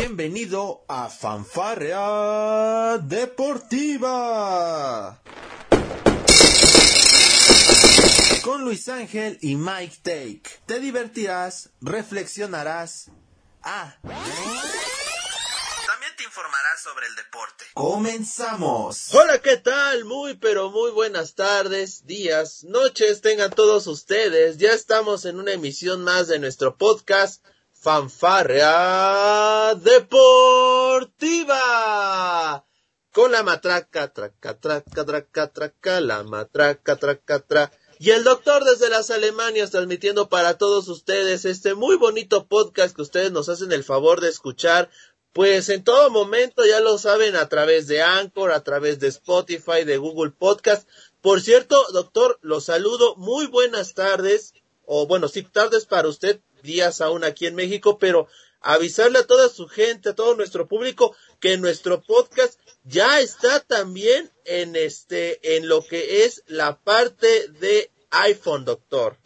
Bienvenido a Fanfarrea Deportiva. Con Luis Ángel y Mike Take. Te divertirás, reflexionarás. Ah. También te informarás sobre el deporte. Comenzamos. Hola, ¿qué tal? Muy, pero muy buenas tardes, días, noches tengan todos ustedes. Ya estamos en una emisión más de nuestro podcast Fanfarrea Deportiva. Con la matraca, traca, traca, traca, traca, la matraca, traca, traca. Y el doctor desde las Alemanias transmitiendo para todos ustedes este muy bonito podcast que ustedes nos hacen el favor de escuchar. Pues en todo momento ya lo saben a través de Anchor, a través de Spotify, de Google Podcast. Por cierto, doctor, los saludo. Muy buenas tardes. O bueno, sí, tardes para usted, días aún aquí en México, pero avisarle a toda su gente, a todo nuestro público, que nuestro podcast ya está también en este, en lo que es la parte de iPhone, doctor.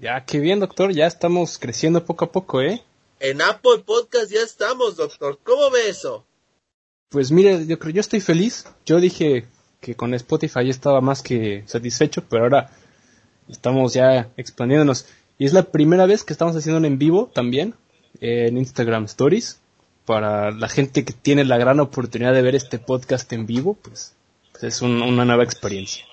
Ya, qué bien, doctor, ya estamos creciendo poco a poco, ¿eh? En Apple Podcast ya estamos, doctor. ¿Cómo ve eso? Pues mire, yo creo, yo estoy feliz. Yo dije que con Spotify ya estaba más que satisfecho, pero ahora estamos ya expandiéndonos. Y es la primera vez que estamos haciendo un en vivo también en Instagram Stories. Para la gente que tiene la gran oportunidad de ver este podcast en vivo, pues, pues es un, una nueva experiencia.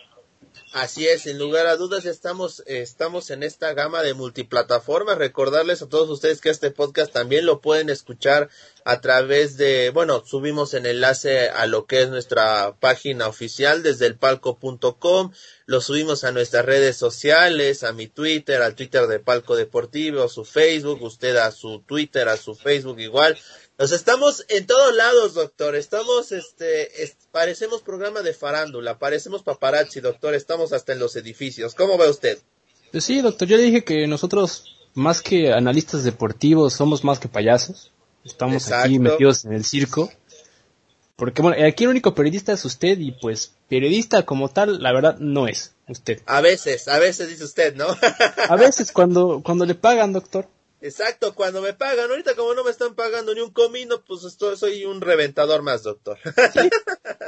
Así es, sin lugar a dudas estamos, estamos en esta gama de multiplataformas. Recordarles a todos ustedes que este podcast también lo pueden escuchar a través de, bueno, subimos en enlace a lo que es nuestra página oficial desde el palco.com, lo subimos a nuestras redes sociales, a mi Twitter, al Twitter de Palco Deportivo, a su Facebook, usted a su Twitter, a su Facebook igual. Nos estamos en todos lados, doctor. Estamos, este, parecemos programa de farándula, parecemos paparazzi, doctor. Estamos hasta en los edificios. ¿Cómo ve usted? Pues sí, doctor. Yo dije que nosotros, más que analistas deportivos, somos más que payasos. Estamos Exacto. aquí metidos en el circo. Porque bueno, aquí el único periodista es usted y pues periodista como tal, la verdad, no es usted. A veces, a veces dice usted, ¿no? A veces cuando, cuando le pagan, doctor. Exacto, cuando me pagan. Ahorita como no me están pagando ni un comino, pues estoy, soy un reventador más, doctor. Sí,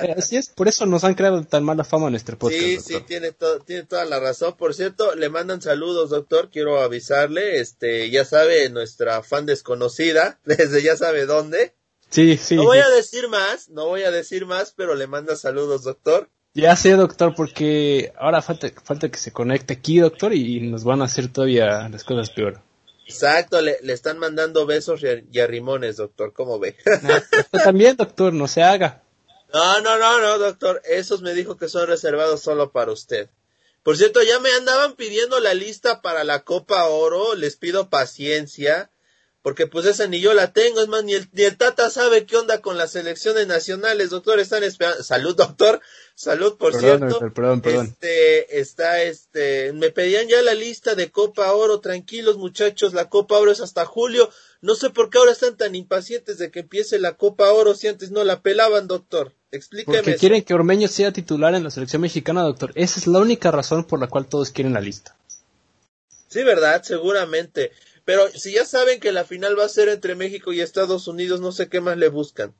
eh, así es, por eso nos han creado tan mala fama en nuestro podcast. sí, doctor. sí, tiene, to- tiene toda la razón. Por cierto, le mandan saludos, doctor. Quiero avisarle, este, ya sabe, nuestra fan desconocida, desde ya sabe dónde. Sí, sí. No voy sí. a decir más, no voy a decir más, pero le manda saludos, doctor. Ya sé, doctor, porque ahora falta, falta que se conecte aquí, doctor, y nos van a hacer todavía las cosas peor. Exacto, le, le están mandando besos y, arrimones, doctor. ¿Cómo ve? Usted también, doctor, no se haga. No, no, no, no, doctor. Esos me dijo que son reservados solo para usted. Por cierto, ya me andaban pidiendo la lista para la Copa Oro. Les pido paciencia. Porque pues esa ni yo la tengo. Es más, ni el, ni el Tata sabe qué onda con las selecciones nacionales, doctor. Están esperando. Salud, doctor. Salud, por Perdón, cierto. doctor, perdón, perdón. Este, está este, me pedían ya la lista de Copa Oro. Tranquilos, muchachos. La Copa Oro es hasta julio. No sé por qué ahora están tan impacientes de que empiece la Copa Oro si antes no la pelaban, doctor. Explíqueme. Porque eso. quieren que Ormeño sea titular en la selección mexicana, doctor. Esa es la única razón por la cual todos quieren la lista. Sí, verdad, seguramente. Pero si ya saben que la final va a ser entre México y Estados Unidos, no sé qué más le buscan.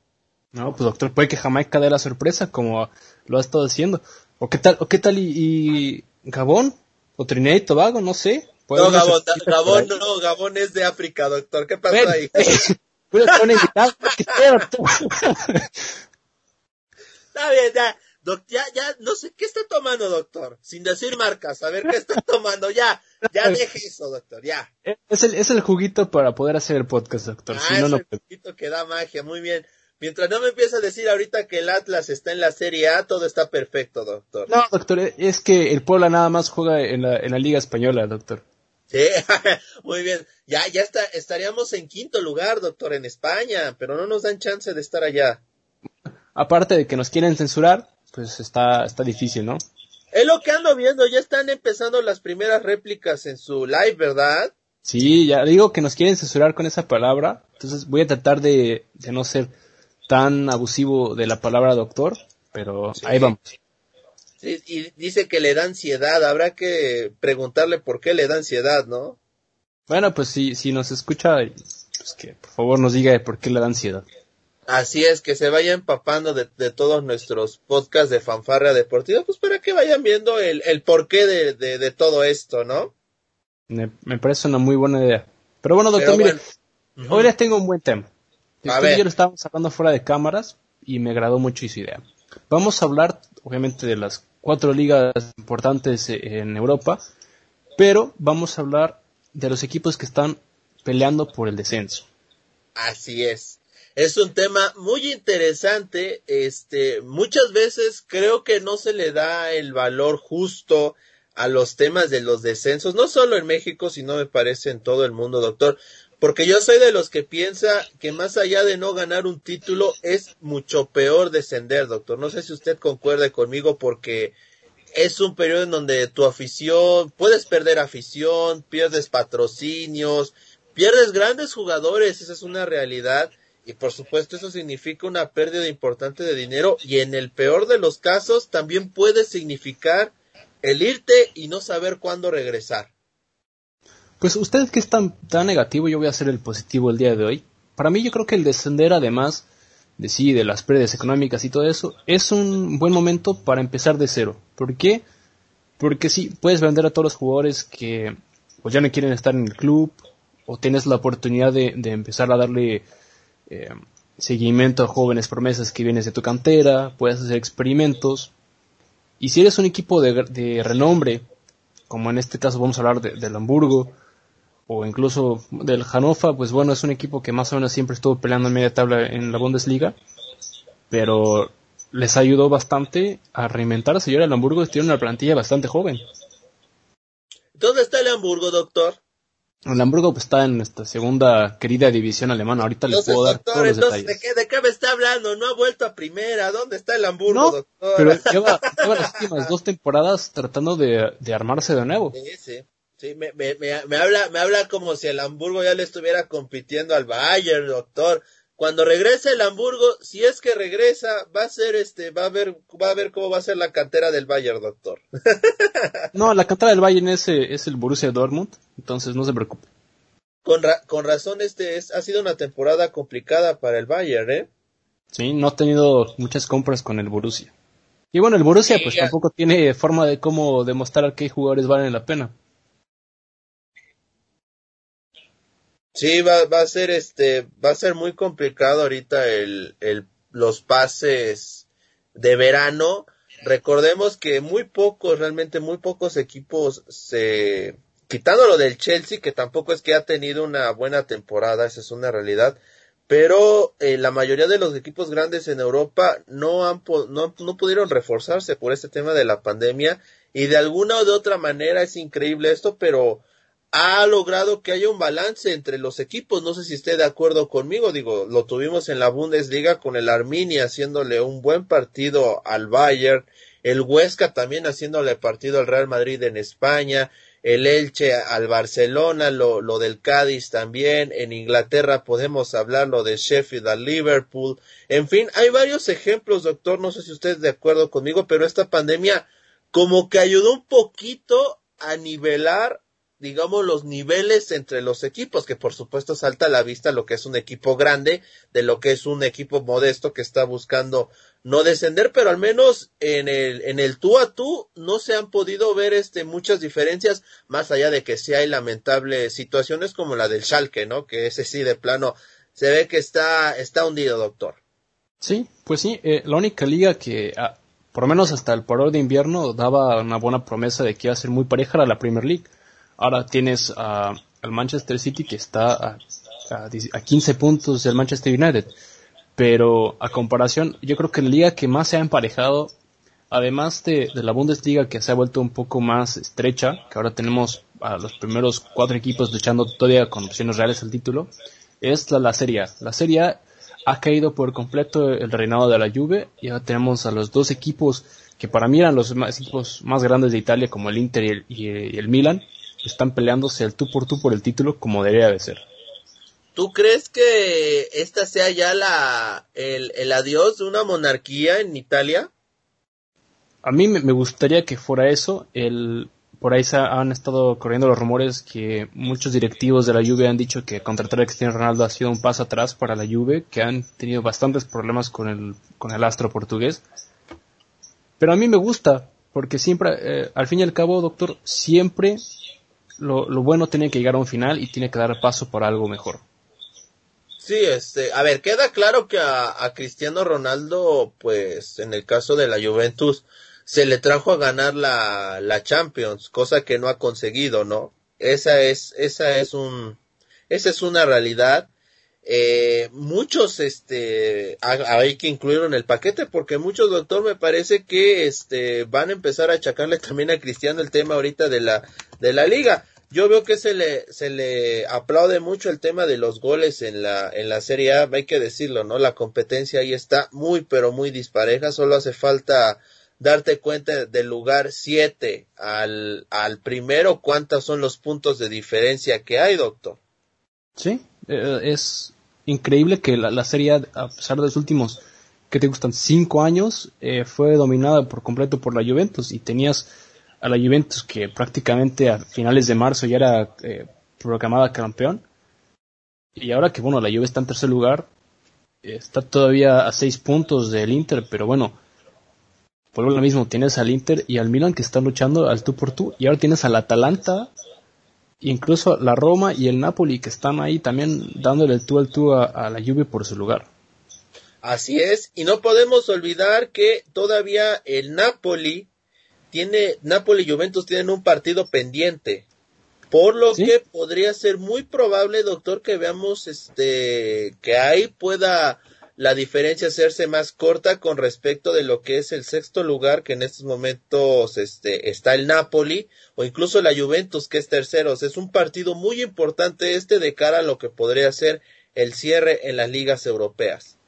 No, pues doctor, puede que Jamaica dé la sorpresa como lo ha estado haciendo. ¿O qué tal, o qué tal y, y Gabón? ¿O Trinidad y Tobago? No sé. No, Gabón, Gabón no, Gabón es de África, doctor. ¿Qué pasó Ven, ahí? Puede ser un invitado, ¿qué sea, doctor? Está bien, ya. Doc, ya, ya, no sé, ¿qué está tomando, doctor? Sin decir marcas, a ver qué está tomando, ya, ya deje eso, doctor, ya. Es el, es el juguito para poder hacer el podcast, doctor. Ah, si no, es no el poquito que da magia, muy bien. Mientras no me empieza a decir ahorita que el Atlas está en la Serie A, todo está perfecto, doctor. No, doctor, es que el Puebla nada más juega en la, en la Liga Española, doctor. Sí, muy bien. Ya, ya está, estaríamos en quinto lugar, doctor, en España, pero no nos dan chance de estar allá. Aparte de que nos quieren censurar, pues está, está difícil, ¿no? Es lo que ando viendo, ya están empezando las primeras réplicas en su live, ¿verdad? Sí, ya digo que nos quieren censurar con esa palabra, entonces voy a tratar de, de no ser tan abusivo de la palabra doctor, pero Sí. ahí vamos. Sí, y dice que le da ansiedad, habrá que preguntarle por qué le da ansiedad, ¿no? Bueno, pues si, si nos escucha, pues que por favor nos diga por qué le da ansiedad. Así es, que se vaya empapando de, todos nuestros podcasts de fanfarra deportiva, pues para que vayan viendo el, el porqué de, de, todo esto, ¿no? Me, parece una muy buena idea. Pero bueno, doctor, mire, hoy les tengo un buen tema. A ver. yo lo estábamos hablando fuera de cámaras y me agradó mucho esa idea. Vamos a hablar, obviamente, de las cuatro ligas importantes en Europa, pero vamos a hablar de los equipos que están peleando por el descenso. Así es. Es un tema muy interesante. Este, muchas veces creo que no se le da el valor justo a los temas de los descensos, no solo en México, sino me parece en todo el mundo, doctor. Porque yo soy de los que piensa que más allá de no ganar un título es mucho peor descender, doctor. No sé si usted concuerde conmigo porque es un periodo en donde tu afición, puedes perder afición, pierdes patrocinios, pierdes grandes jugadores, esa es una realidad. Y por supuesto eso significa una pérdida importante de dinero y en el peor de los casos también puede significar el irte y no saber cuándo regresar. Pues usted que es tan, tan negativo, yo voy a ser el positivo el día de hoy. Para mí yo creo que el descender además de sí, de las pérdidas económicas y todo eso, es un buen momento para empezar de cero. ¿Por qué? Porque sí, puedes vender a todos los jugadores que pues, ya no quieren estar en el club, o tienes la oportunidad de, empezar a darle eh, seguimiento a jóvenes promesas que vienes de tu cantera, puedes hacer experimentos. Y si eres un equipo de, renombre, como en este caso vamos a hablar del Hamburgo, o incluso del Hannover, pues bueno, es un equipo que más o menos siempre estuvo peleando en media tabla en la Bundesliga, pero les ayudó bastante a reinventarse y el Hamburgo tiene una plantilla bastante joven. ¿Dónde está el Hamburgo, doctor? El Hamburgo pues, está en nuestra segunda querida división alemana. Ahorita les puedo dar todos los detalles. ¿de qué, ¿de qué, me está hablando? No ha vuelto a primera. ¿Dónde está el Hamburgo, doctor? Pero lleva, lleva, las últimas dos temporadas tratando de, de armarse de nuevo. Sí, sí. Sí, me, me, me, habla, me habla como si el Hamburgo ya le estuviera compitiendo al Bayern, doctor. Cuando regrese el Hamburgo, si es que regresa, va a ser este, va a ver, va a ver cómo va a ser la cantera del Bayern, doctor. no, la cantera del Bayern es, eh, es el Borussia Dortmund, entonces no se preocupe. Con, con razón, este es, ha sido una temporada complicada para el Bayern, ¿eh? Sí, no ha tenido muchas compras con el Borussia. Y bueno, el Borussia pues tampoco tiene forma de cómo demostrar qué jugadores valen la pena. Sí, va, va a ser este, va a ser muy complicado ahorita el, el, los pases de verano. Recordemos que muy pocos, realmente muy pocos equipos se, quitando lo del Chelsea, que tampoco es que ha tenido una buena temporada, esa es una realidad, pero eh, la mayoría de los equipos grandes en Europa no han no, no pudieron reforzarse por este tema de la pandemia y de alguna o de otra manera es increíble esto, pero ha logrado que haya un balance entre los equipos. No sé si esté de acuerdo conmigo. Digo, lo tuvimos en la Bundesliga con el Arminia haciéndole un buen partido al Bayern, el Huesca también haciéndole partido al Real Madrid en España, el Elche al Barcelona, lo, lo del Cádiz también, en Inglaterra podemos hablar lo de Sheffield al Liverpool, en fin, hay varios ejemplos, doctor, no sé si usted es de acuerdo conmigo, pero esta pandemia como que ayudó un poquito a nivelar digamos, los niveles entre los equipos, que por supuesto salta a la vista lo que es un equipo grande de lo que es un equipo modesto que está buscando no descender, pero al menos en el, en el tú a tú no se han podido ver este, muchas diferencias, más allá de que sí hay lamentables situaciones como la del Schalke, ¿no? Que ese sí de plano se ve que está, está hundido, doctor. Sí, pues sí, eh, la única liga que, ah, por lo menos hasta el parón de invierno, daba una buena promesa de que iba a ser muy pareja era la Premier League Ahora tienes al Manchester City que está a, a, 15 puntos del Manchester United. Pero a comparación, yo creo que la liga que más se ha emparejado, además de, la Bundesliga que se ha vuelto un poco más estrecha, que ahora tenemos a los primeros cuatro equipos luchando todavía con opciones reales al título, es la, Serie A. La Serie A ha caído por completo el reinado de la Juve y ahora tenemos a los dos equipos que para mí eran los equipos más grandes de Italia como el Inter y el Milan están peleándose el tú por tú por el título como debería de ser. ¿Tú crees que esta sea ya la, el, adiós de una monarquía en Italia? A mí me gustaría que fuera eso. El por ahí se han estado corriendo los rumores que muchos directivos de la Juve han dicho que contratar a Cristiano Ronaldo ha sido un paso atrás para la Juve, que han tenido bastantes problemas con el, con el astro portugués. Pero a mí me gusta, porque siempre, eh, al fin y al cabo, doctor, siempre lo, lo, bueno tiene que llegar a un final y tiene que dar paso para algo mejor. Sí, este, a ver, queda claro que a, a Cristiano Ronaldo, pues, en el caso de la Juventus, se le trajo a ganar la, la Champions, cosa que no ha conseguido, ¿no? Esa es, esa es un, esa es una realidad. Eh, muchos, este, hay que incluirlo en el paquete porque muchos, doctor, me parece que, este, van a empezar a achacarle también a Cristiano el tema ahorita de la, de la liga. Yo veo que se le, se le aplaude mucho el tema de los goles en la, en la Serie A, hay que decirlo, ¿no? La competencia ahí está muy, pero muy dispareja, solo hace falta darte cuenta del lugar 7 al, al primero, cuántos son los puntos de diferencia que hay, doctor. Sí, eh, es increíble que la, serie, a pesar de los últimos, que te gustan, cinco años, eh, fue dominada por completo por la Juventus y tenías a la Juventus que prácticamente a finales de marzo ya era eh, proclamada campeón. Y ahora que, bueno, la Juve está en tercer lugar, está todavía a seis puntos del Inter, pero bueno, por lo mismo, tienes al Inter y al Milan que están luchando al tú por tú. Y ahora tienes al Atalanta, incluso la Roma y el Napoli que están ahí también dándole el tú al tú a, la Juve por su lugar. Así es, y no podemos olvidar que todavía el Napoli tiene, Napoli y Juventus tienen un partido pendiente. Por lo que podría ser muy probable, doctor, que veamos este que ahí pueda la diferencia hacerse más corta con respecto de lo que es el sexto lugar que en estos momentos este, está el Napoli o incluso la Juventus que es terceros. Es un partido muy importante este de cara a lo que podría ser el cierre en las ligas europeas.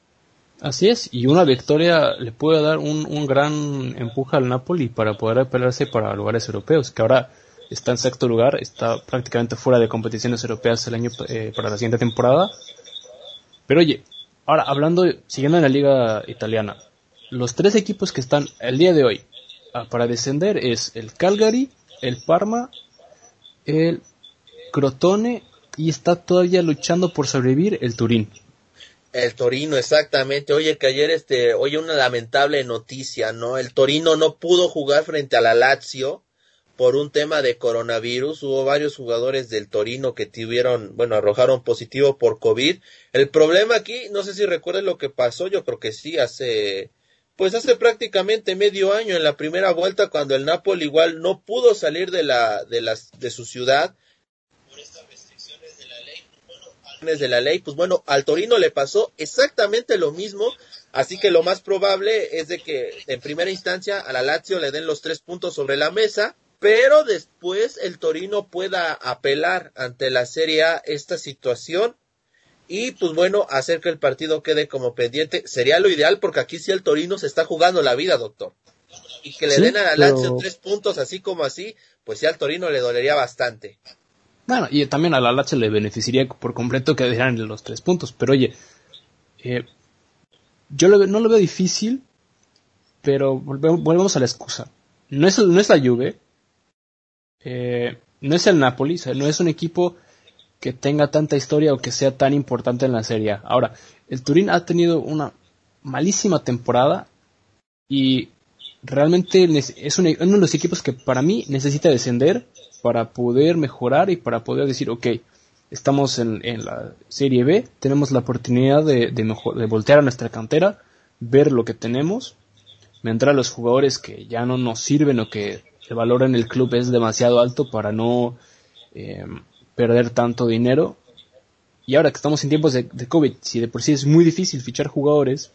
Así es, y una victoria le puede dar un, un gran empuje al Napoli para poder apelarse para lugares europeos, que ahora está en sexto lugar, está prácticamente fuera de competiciones europeas el año eh, para la siguiente temporada. Pero oye, Ahora, hablando, siguiendo en la liga italiana, los tres equipos que están el día de hoy ah, para descender es el Calgary, el Parma, el Crotone y está todavía luchando por sobrevivir el Turín. El Torino, exactamente. Oye, que ayer, este, oye, una lamentable noticia, ¿no? El Torino no pudo jugar frente a la Lazio por un tema de coronavirus. Hubo varios jugadores del Torino que tuvieron, bueno, arrojaron positivo por COVID. El problema aquí, no sé si recuerden lo que pasó, yo creo que sí, hace, pues hace prácticamente medio año en la primera vuelta cuando el Napoli igual no pudo salir de la, de las, de su ciudad. Por estas restricciones de la ley, de la ley, pues bueno, al Torino le pasó exactamente lo mismo. Así que lo más probable es de que en primera instancia a la Lazio le den los tres puntos sobre la mesa pero después el Torino pueda apelar ante la Serie A esta situación y pues bueno, hacer que el partido quede como pendiente sería lo ideal porque aquí sí el Torino se está jugando la vida, doctor. Y que le den a la Lazio tres puntos así como así, pues sí al Torino le dolería bastante. Bueno, y también a la Lazio le beneficiaría por completo que dieran los tres puntos, pero oye, eh, yo no lo veo difícil, pero volvemos a la excusa. No es, no es la Juve, eh, no es el Napoli, no es un equipo que tenga tanta historia o que sea tan importante en la serie. Ahora, el Turín ha tenido una malísima temporada y realmente es uno de los equipos que para mí necesita descender para poder mejorar y para poder decir, ok, estamos en, la Serie B, tenemos la oportunidad de, de voltear a nuestra cantera, ver lo que tenemos, mientras los jugadores que ya no nos sirven o que el valor en el club es demasiado alto para no eh, perder tanto dinero. Y ahora que estamos en tiempos de, COVID, si de por sí es muy difícil fichar jugadores,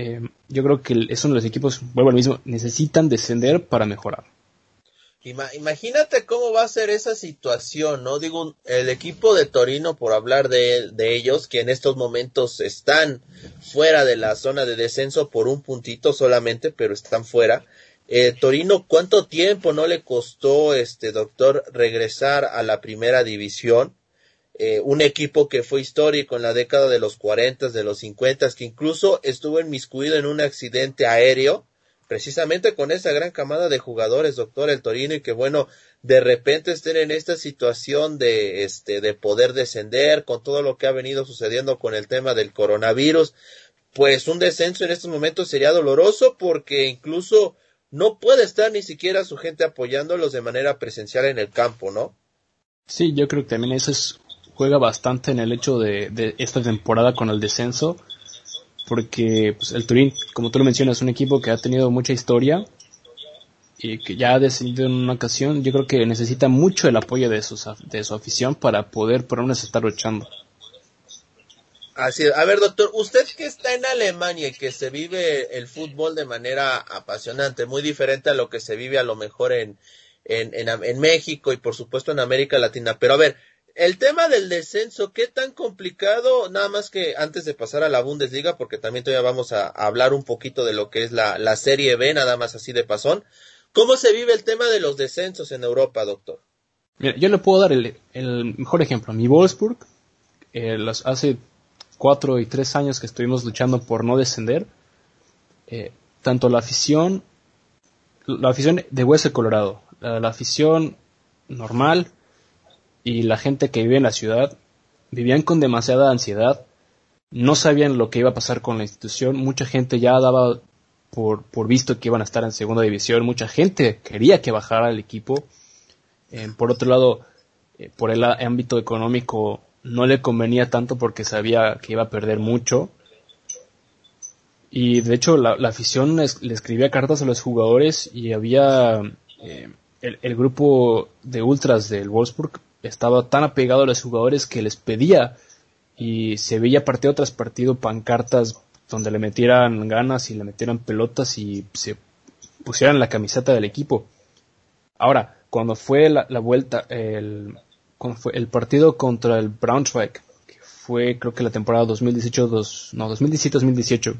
eh, yo creo que es uno los equipos, vuelvo al mismo, necesitan descender para mejorar. Imagínate cómo va a ser esa situación, ¿no? Digo, el equipo de Torino, por hablar de, de, ellos, que en estos momentos están fuera de la zona de descenso por un puntito solamente, pero están fuera. Eh, Torino, ¿cuánto tiempo no le costó, este doctor, regresar a la primera división? Eh, un equipo que fue histórico en la década de los 40, de los 50, que incluso estuvo inmiscuido en un accidente aéreo precisamente con esa gran camada de jugadores, doctor El Torino, y que bueno, de repente estén en esta situación de, este, de poder descender con todo lo que ha venido sucediendo con el tema del coronavirus, pues un descenso en estos momentos sería doloroso porque incluso no puede estar ni siquiera su gente apoyándolos de manera presencial en el campo, ¿no? Sí, yo creo que también eso es, juega bastante en el hecho de, de esta temporada con el descenso porque pues, el Turín, como tú lo mencionas, es un equipo que ha tenido mucha historia y que ya ha descendido en una ocasión. Yo creo que necesita mucho el apoyo de, sus, de su afición para poder por lo menos estar luchando. Así A ver, doctor, usted que está en Alemania y que se vive el fútbol de manera apasionante, muy diferente a lo que se vive a lo mejor en, en, en, en México y por supuesto en América Latina. Pero a ver, el tema del descenso, ¿qué tan complicado? Nada más que antes de pasar a la Bundesliga, porque también todavía vamos a, hablar un poquito de lo que es la, la, Serie B, nada más así de pasón. ¿Cómo se vive el tema de los descensos en Europa, doctor? Mira, yo le puedo dar el, mejor ejemplo. Mi Wolfsburg, eh, hace cuatro y tres años que estuvimos luchando por no descender, eh, tanto la afición, la afición de Hueso Colorado, la afición normal, y la gente que vive en la ciudad vivían con demasiada ansiedad, no sabían lo que iba a pasar con la institución, mucha gente ya daba por, por visto que iban a estar en segunda división, mucha gente quería que bajara el equipo. Eh, por otro lado, eh, por el ámbito económico no le convenía tanto porque sabía que iba a perder mucho. Y de hecho la, afición le, escribía cartas a los jugadores y había eh, el, grupo de ultras del Wolfsburg estaba tan apegado a los jugadores que les pedía y se veía partido tras partido pancartas donde le metieran ganas y le metieran pelotas y se pusieran la camiseta del equipo. Ahora, cuando fue la, vuelta, el, fue el partido contra el Braunschweig, que fue creo que la temporada 2018, dos, no, 2017-2018,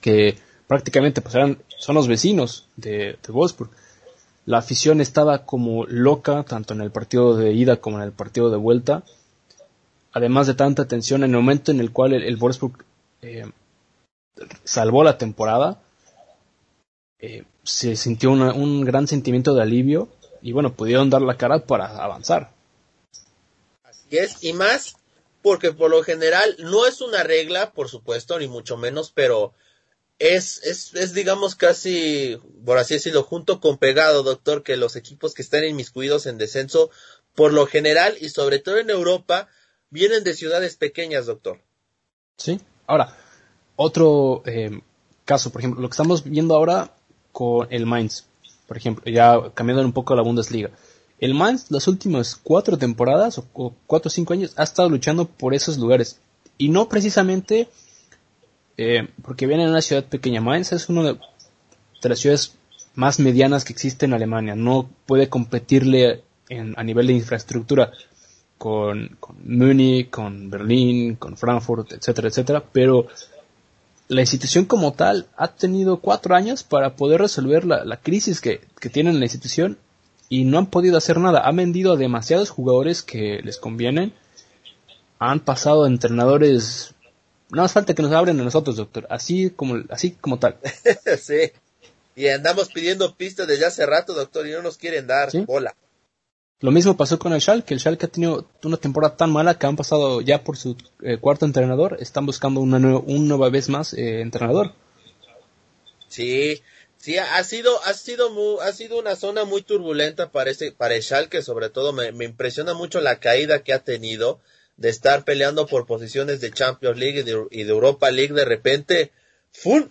que prácticamente pues son los vecinos de, de Wolfsburg la afición estaba como loca, tanto en el partido de ida como en el partido de vuelta. Además de tanta tensión, en el momento en el cual el, Wolfsburg eh, salvó la temporada, eh, se sintió un gran sentimiento de alivio y bueno, pudieron dar la cara para avanzar. Así es, y más porque por lo general no es una regla, por supuesto, ni mucho menos, pero es, es, es, digamos, casi, por así decirlo, junto con pegado, doctor, que los equipos que están inmiscuidos en descenso, por lo general y sobre todo en Europa, vienen de ciudades pequeñas, doctor. Sí. Ahora, otro eh, caso, por ejemplo, lo que estamos viendo ahora con el Mainz, por ejemplo, ya cambiando un poco la Bundesliga. El Mainz, las últimas cuatro temporadas o cuatro o cinco años, ha estado luchando por esos lugares. Y no precisamente eh, porque viene en una ciudad pequeña. Mainz es una de, las ciudades más medianas que existe en Alemania. No puede competirle en, a nivel de infraestructura con, con Múnich, con Berlín, con Frankfurt, etcétera, etcétera. Pero la institución como tal ha tenido cuatro años para poder resolver la, la crisis que, que tiene la institución y no han podido hacer nada. Han vendido a demasiados jugadores que les convienen. Han pasado a entrenadores no más falta que nos abren a nosotros, doctor. Así como, así como tal. sí. Y andamos pidiendo pistas desde hace rato, doctor, y no nos quieren dar bola. Lo mismo pasó con el Schalke. El Schalke ha tenido una temporada tan mala que han pasado ya por su eh, cuarto entrenador. Están buscando una, nueva vez más eh, entrenador. Sí, sí, ha sido, ha sido, muy, ha sido una zona muy turbulenta para, ese, para el Schalke. Sobre todo me, me impresiona mucho la caída que ha tenido de estar peleando por posiciones de Champions League y de, Europa League, de repente, ¡fum!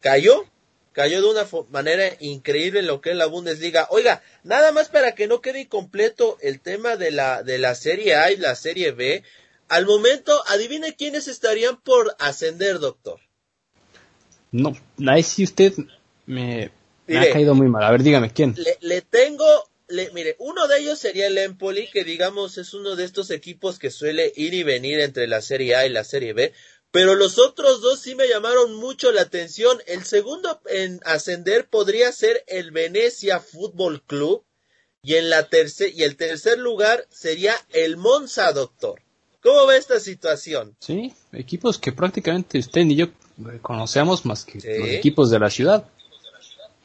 cayó, cayó de una manera increíble en lo que es la Bundesliga. Oiga, nada más para que no quede incompleto el tema de la, de la Serie A y la Serie B, al momento, adivine quiénes estarían por ascender, doctor. No, ahí sí usted me, ha caído muy mal. A ver, dígame, ¿quién? Le, le tengo mire, uno de ellos sería el Empoli, que digamos es uno de estos equipos que suele ir y venir entre la Serie A y la Serie B, pero los otros dos sí me llamaron mucho la atención. El segundo en ascender podría ser el Venecia Fútbol Club y en la tercer y el tercer lugar sería el Monza, doctor. ¿Cómo ve esta situación? Sí, equipos que prácticamente usted y yo conocemos más que los equipos de la ciudad.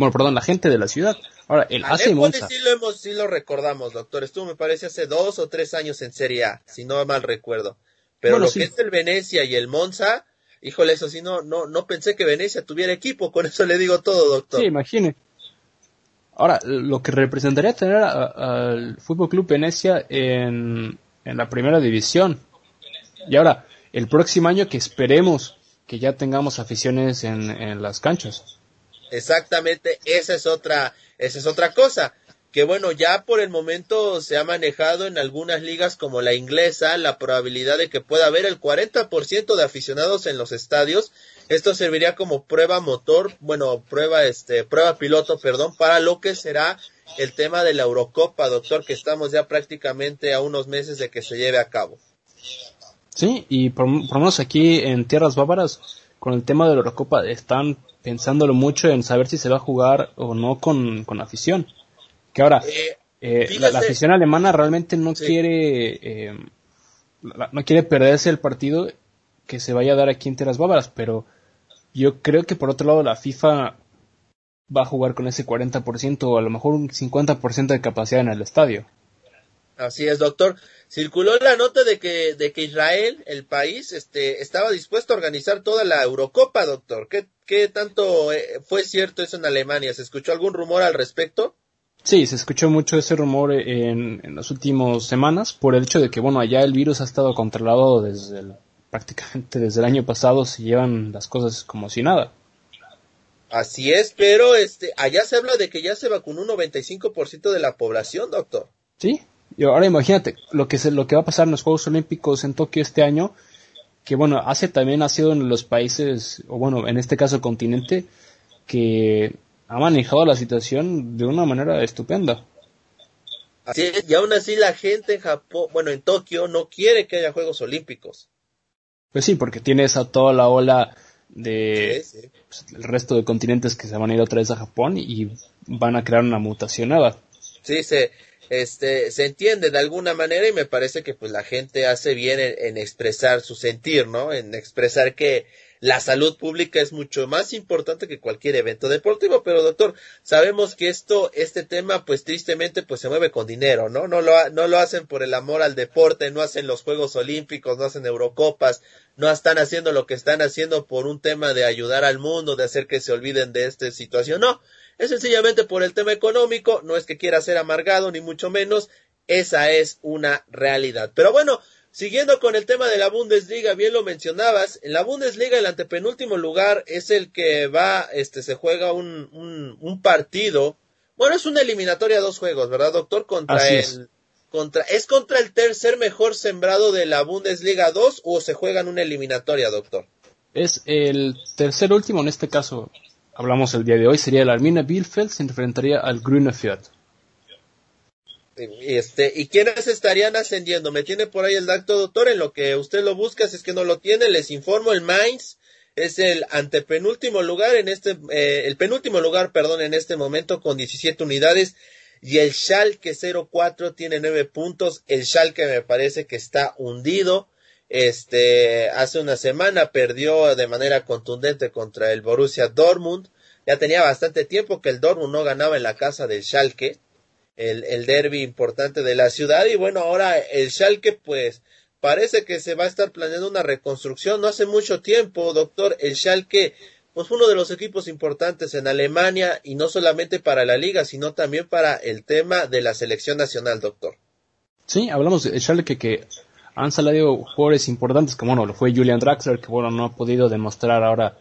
Bueno, perdón, la gente de la ciudad. Ahora, el AC Monza. Sí lo, hemos, sí lo recordamos, doctor. Estuvo, me parece, hace dos o tres años en Serie A, si no mal recuerdo. Pero lo que es el Venecia y el Monza, híjole, eso sí, no, no, no pensé que Venecia tuviera equipo, con eso le digo todo, doctor. Sí, imagine. Ahora, lo que representaría tener al Fútbol Club Venecia en, en la primera división. Y ahora, el próximo año que esperemos que ya tengamos aficiones en, en las canchas. Exactamente, esa es otra, esa es otra cosa. Que bueno, ya por el momento se ha manejado en algunas ligas como la inglesa la probabilidad de que pueda haber el 40% de aficionados en los estadios. Esto serviría como prueba motor, bueno, prueba este, prueba piloto, perdón, para lo que será el tema de la Eurocopa, doctor, que estamos ya prácticamente a unos meses de que se lleve a cabo. Sí, y por, lo menos aquí en tierras bávaras, con el tema de la Eurocopa, están pensándolo mucho en saber si se va a jugar o no con, con afición. Que ahora, eh, eh, la, afición alemana realmente no quiere eh, no quiere perderse el partido que se vaya a dar aquí en Tierras Bávaras, pero yo creo que por otro lado la FIFA va a jugar con ese 40% o a lo mejor un 50% de capacidad en el estadio. Así es, doctor. Circuló la nota de que, de que Israel, el país, este, estaba dispuesto a organizar toda la Eurocopa, doctor. ¿Qué, qué tanto eh, fue cierto eso en Alemania? ¿Se escuchó algún rumor al respecto? Sí, se escuchó mucho ese rumor en, en las últimas semanas por el hecho de que, bueno, allá el virus ha estado controlado desde prácticamente desde el año pasado, se llevan las cosas como si nada. Así es, pero este, allá se habla de que ya se vacunó un 95% de la población, doctor. Sí, y ahora imagínate lo que, se, lo que va a pasar en los Juegos Olímpicos en Tokio este año, que bueno, hace también ha sido en los países, o bueno, en este caso el continente, que ha manejado la situación de una manera estupenda. Así es, y aún así la gente en Japón, bueno, en Tokio no quiere que haya Juegos Olímpicos. Pues sí, porque tienes a toda la ola de pues, el resto de continentes que se van a ir otra vez a Japón y van a crear una mutación nueva. Sí, se, este, se entiende de alguna manera y me parece que pues la gente hace bien en expresar su sentir, ¿no? En expresar que la salud pública es mucho más importante que cualquier evento deportivo, pero doctor, sabemos que esto, este tema, pues tristemente, pues se mueve con dinero, ¿no? No lo, no lo hacen por el amor al deporte, no hacen los Juegos Olímpicos, no hacen Eurocopas, no están haciendo lo que están haciendo por un tema de ayudar al mundo, de hacer que se olviden de esta situación, no. Es sencillamente por el tema económico, no es que quiera ser amargado, ni mucho menos, esa es una realidad. Pero bueno, Siguiendo con el tema de la Bundesliga, bien lo mencionabas, en la Bundesliga el antepenúltimo lugar es el que va, este, se juega un, un, partido, bueno, es una eliminatoria a dos juegos, ¿verdad, doctor? Contra el, es. contra, ¿es contra el tercer mejor sembrado de la Bundesliga 2 o se juega en una eliminatoria, doctor? Es el tercer último, en este caso, hablamos el día de hoy, sería el Armina Bielefeld, se enfrentaría al Grünefeld. Este, ¿y quiénes estarían ascendiendo? Me tiene por ahí el dato, doctor, en lo que usted lo busca, si es que no lo tiene, les informo, el Mainz es el antepenúltimo lugar en este, eh, el penúltimo lugar, perdón, en este momento con 17 unidades y el Schalke 04 tiene 9 puntos, el Schalke me parece que está hundido, este, hace una semana perdió de manera contundente contra el Borussia Dortmund, ya tenía bastante tiempo que el Dortmund no ganaba en la casa del Schalke, el, el derby importante de la ciudad. Y bueno, ahora el Schalke, pues parece que se va a estar planeando una reconstrucción. No hace mucho tiempo, doctor, el Schalke, pues uno de los equipos importantes en Alemania y no solamente para la liga, sino también para el tema de la selección nacional, doctor. Sí, hablamos de Schalke que han salido jugadores importantes, como bueno, lo fue Julian Draxler, que bueno, no ha podido demostrar ahora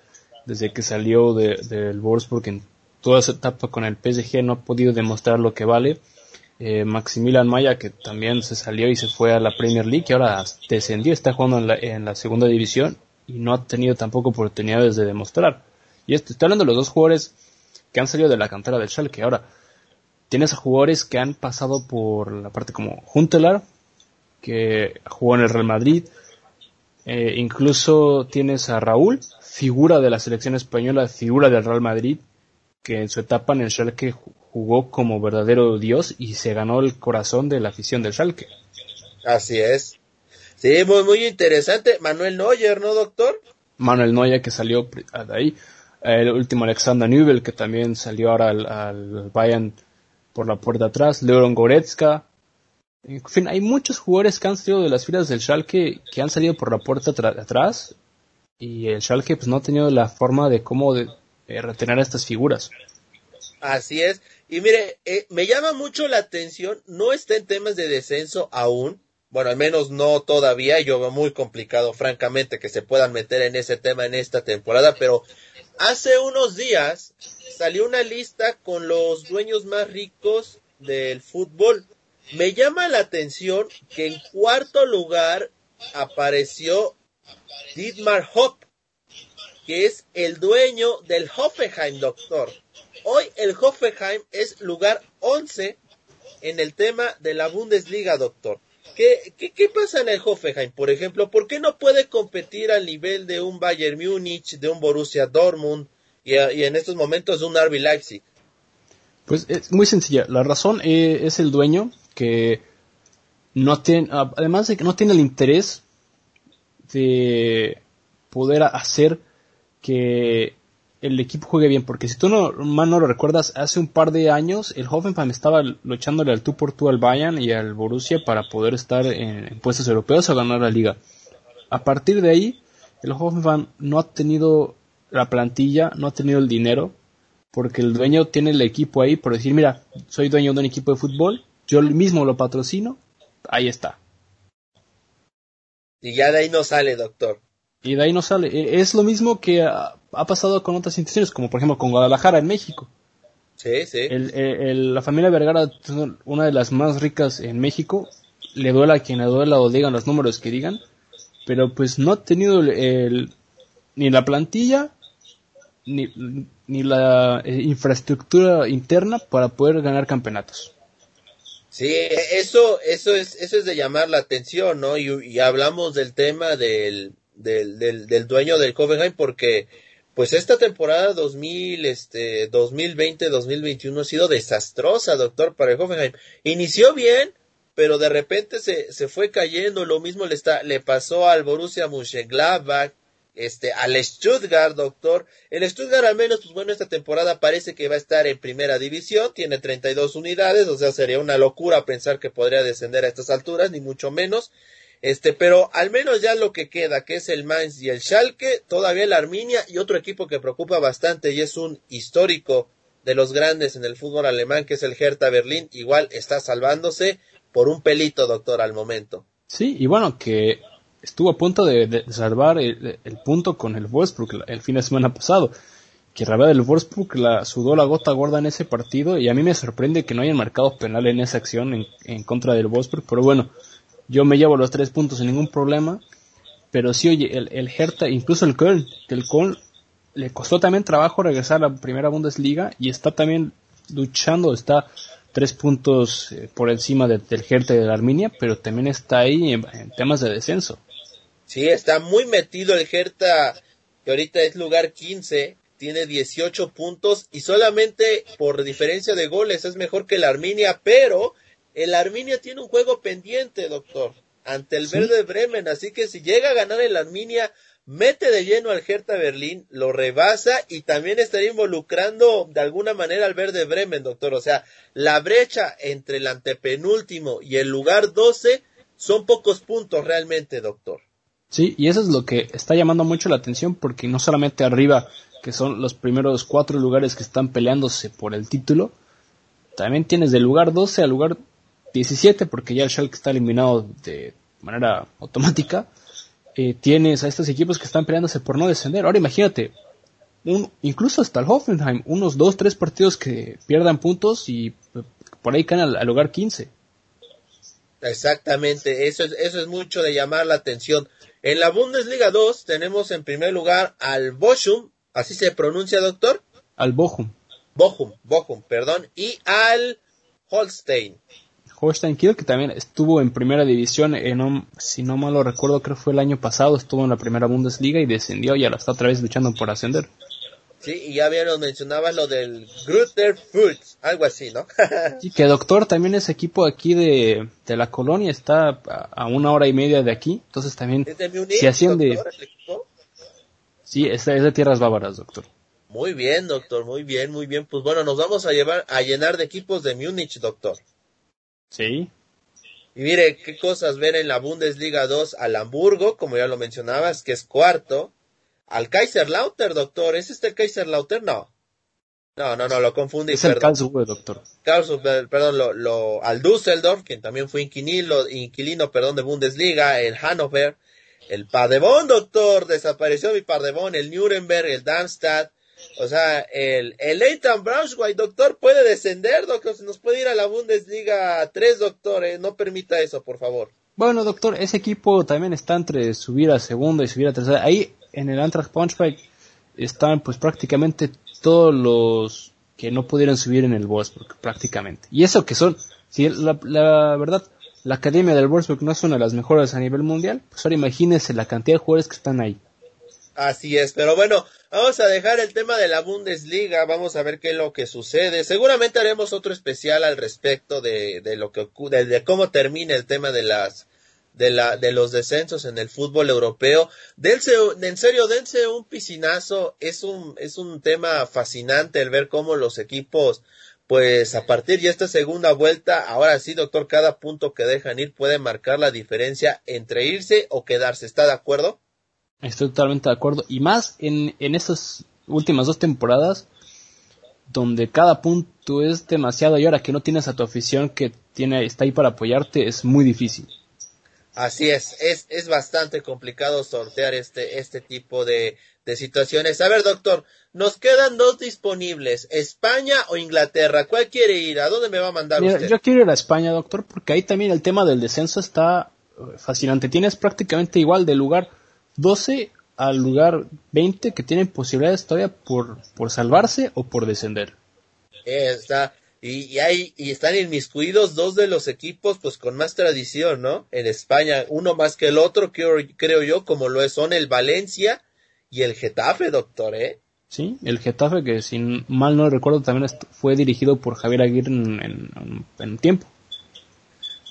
desde que salió del de, Wolfsburg en toda esa etapa con el PSG no ha podido demostrar lo que vale. Eh, Maximilian Maya, que también se salió y se fue a la Premier League, y ahora descendió, está jugando en la, en la segunda división y no ha tenido tampoco oportunidades de demostrar. Y esto, estoy hablando de los dos jugadores que han salido de la cantera del Schalke. Ahora, tienes a jugadores que han pasado por la parte como Juntelar, que jugó en el Real Madrid. Eh, incluso tienes a Raúl, figura de la selección española, figura del Real Madrid, que en su etapa en el Schalke jugó como verdadero dios y se ganó el corazón de la afición del Schalke. Así es. Sí, muy, muy interesante. Manuel Neuer, ¿no, doctor? Manuel Neuer que salió de ahí. el último Alexander Nubel, que también salió ahora al, Bayern por la puerta atrás, Leon Goretzka. En fin, hay muchos jugadores que han salido de las filas del Schalke que han salido por la puerta atrás y el Schalke pues no ha tenido la forma de cómo de, retener a estas figuras. Así es. Y mire, eh, me llama mucho la atención, no está en temas de descenso aún, bueno, al menos no todavía, yo veo muy complicado, francamente, que se puedan meter en ese tema en esta temporada, pero hace unos días salió una lista con los dueños más ricos del fútbol. Me llama la atención que en cuarto lugar apareció Dietmar Hopp, que es el dueño del Hoffenheim, doctor. Hoy el Hoffenheim es lugar 11 en el tema de la Bundesliga, doctor. ¿Qué, qué, pasa en el Hoffenheim, por ejemplo? ¿Por qué no puede competir al nivel de un Bayern Múnich, de un Borussia Dortmund y, en estos momentos de un RB Leipzig? Pues es muy sencilla. La razón eh, es el dueño que no tiene, además de que no tiene el interés de poder hacer que el equipo juegue bien, porque si tú no mal no lo recuerdas, hace un par de años el Hoffenheim estaba luchándole al tú por tú al Bayern y al Borussia para poder estar en, puestos europeos o ganar la liga. A partir de ahí, el Hoffenheim no ha tenido la plantilla, no ha tenido el dinero, porque el dueño tiene el equipo ahí por decir, mira, soy dueño de un equipo de fútbol, yo mismo lo patrocino, ahí está. Y ya de ahí no sale, doctor. Y de ahí no sale. E, es lo mismo que ha, pasado con otras instituciones, como por ejemplo con Guadalajara en México. Sí, sí. la familia Vergara, una de las más ricas en México, le duela a quien le duela o digan los números que digan, pero pues no ha tenido el, ni la plantilla ni, ni la eh, infraestructura interna para poder ganar campeonatos. Sí, eso, eso es, eso es de llamar la atención, ¿no? y hablamos del tema del, del, del, del dueño del Hoffenheim porque pues esta temporada 2000, este, 2020-2021 ha sido desastrosa, doctor, para el Hoffenheim. Inició bien, pero de repente se, se fue cayendo. Lo mismo le, está, le pasó al Borussia Mönchengladbach, este, al Stuttgart, doctor. El Stuttgart al menos, pues bueno, esta temporada parece que va a estar en primera división, tiene 32 unidades, o sea, sería una locura pensar que podría descender a estas alturas, ni mucho menos. Este, pero al menos ya lo que queda, que es el Mainz y el Schalke, todavía la Arminia y otro equipo que preocupa bastante y es un histórico de los grandes en el fútbol alemán, que es el Hertha Berlín, igual está salvándose por un pelito, doctor, al momento. Sí, y bueno, que estuvo a punto de, salvar el, punto con el Wolfsburg el fin de semana pasado. Que la verdad el Wolfsburg la sudó la gota gorda en ese partido y a mí me sorprende que no hayan marcado penal en esa acción en, en contra del Wolfsburg, pero bueno, yo me llevo los tres puntos sin ningún problema. Pero sí, oye, el, el Hertha, incluso el Köln, el Köln le costó también trabajo regresar a la primera Bundesliga y está también luchando, está tres puntos eh, por encima del Hertha y de la Arminia, pero también está ahí en, temas de descenso. Sí, está muy metido el Hertha, que ahorita es lugar 15, tiene 18 puntos y solamente por diferencia de goles es mejor que la Arminia, pero el Arminia tiene un juego pendiente, doctor, ante el Verde Bremen, así que si llega a ganar el Arminia, mete de lleno al Hertha Berlín, lo rebasa y también estaría involucrando de alguna manera al Verde Bremen, doctor. O sea, la brecha entre el antepenúltimo y el lugar 12 son pocos puntos realmente, doctor. Sí, y eso es lo que está llamando mucho la atención porque no solamente arriba, que son los primeros cuatro lugares que están peleándose por el título, también tienes del lugar 12 al lugar 17, porque ya el Schalke está eliminado de manera automática, eh, tienes a estos equipos que están peleándose por no descender. Ahora imagínate, un, incluso hasta el Hoffenheim, unos 2, 3 partidos que pierdan puntos y eh, por ahí caen al, lugar 15. Exactamente, eso es, eso es mucho de llamar la atención. En la Bundesliga 2 tenemos en primer lugar al Bochum, así se pronuncia doctor. Al Bochum. Bochum, Bochum, perdón, y al Holstein. Holstein Kiel, que también estuvo en primera división, en si no mal lo recuerdo, creo que fue el año pasado, estuvo en la primera Bundesliga y descendió y ahora está otra vez luchando por ascender. Sí, y ya bien nos mencionabas lo del Grutter Foods, algo así, ¿no? sí, que Doctor también es equipo aquí de, de la colonia, está a, una hora y media de aquí, entonces también ¿Es de Munich, si hacían de... Sí, es, es de tierras bávaras, Doctor. Muy bien, doctor, muy bien, muy bien. Pues bueno, nos vamos a llevar a llenar de equipos de Múnich, doctor. Sí. Y mire, qué cosas ver en la Bundesliga 2 al Hamburgo, como ya lo mencionabas, que es cuarto. Al Kaiserlauter, doctor. ¿Es este el Kaiserlauter? No. No, no, no, lo confundí. Es el Karlsruhe, doctor. Karlsruhe, perdón, lo, lo, al Düsseldorf, quien también fue inquilino, inquilino, perdón, de Bundesliga, el Hannover, el Padebón, doctor, desapareció mi Padebón, el Nuremberg, el Darmstadt, o sea, el, el Leighton Braunschweig, doctor, puede descender, doctor, se nos puede ir a la Bundesliga 3, doctor, eh, no permita eso, por favor. Bueno, doctor, ese equipo también está entre subir a segunda y subir a tercera. Ahí, en el Eintracht Braunschweig, están pues prácticamente todos los que no pudieron subir en el Wolfsburg, prácticamente. Y eso que son, si la, la verdad, la academia del Wolfsburg no es una de las mejores a nivel mundial, pues ahora imagínense la cantidad de jugadores que están ahí. Así es, pero bueno, vamos a dejar el tema de la Bundesliga, vamos a ver qué es lo que sucede. Seguramente haremos otro especial al respecto de, de lo que ocurre, de, cómo termina el tema de las de la de los descensos en el fútbol europeo. Dense, en serio, dense un piscinazo, es un es un tema fascinante el ver cómo los equipos pues a partir de esta segunda vuelta, ahora sí, doctor, cada punto que dejan ir puede marcar la diferencia entre irse o quedarse. ¿Está de acuerdo? Estoy totalmente de acuerdo. Y más en, en estas últimas dos temporadas, donde cada punto es demasiado y ahora que no tienes a tu afición que tiene, está ahí para apoyarte, es muy difícil. Así es, es, es bastante complicado sortear este, este tipo de, de situaciones. A ver, doctor, nos quedan dos disponibles, España o Inglaterra. ¿Cuál quiere ir? ¿A dónde me va a mandar usted? Yo quiero ir a España, doctor, porque ahí también el tema del descenso está eh, fascinante. Tienes prácticamente igual de lugar 12 al lugar 20 que tienen posibilidades todavía por, por salvarse o por descender. Está, y, y, hay, y están inmiscuidos dos de los equipos pues con más tradición, ¿no? En España, uno más que el otro, creo, creo yo, como lo son el Valencia y el Getafe, doctor, ¿eh? Sí, el Getafe que si mal no recuerdo también fue dirigido por Javier Aguirre en, en, en tiempo.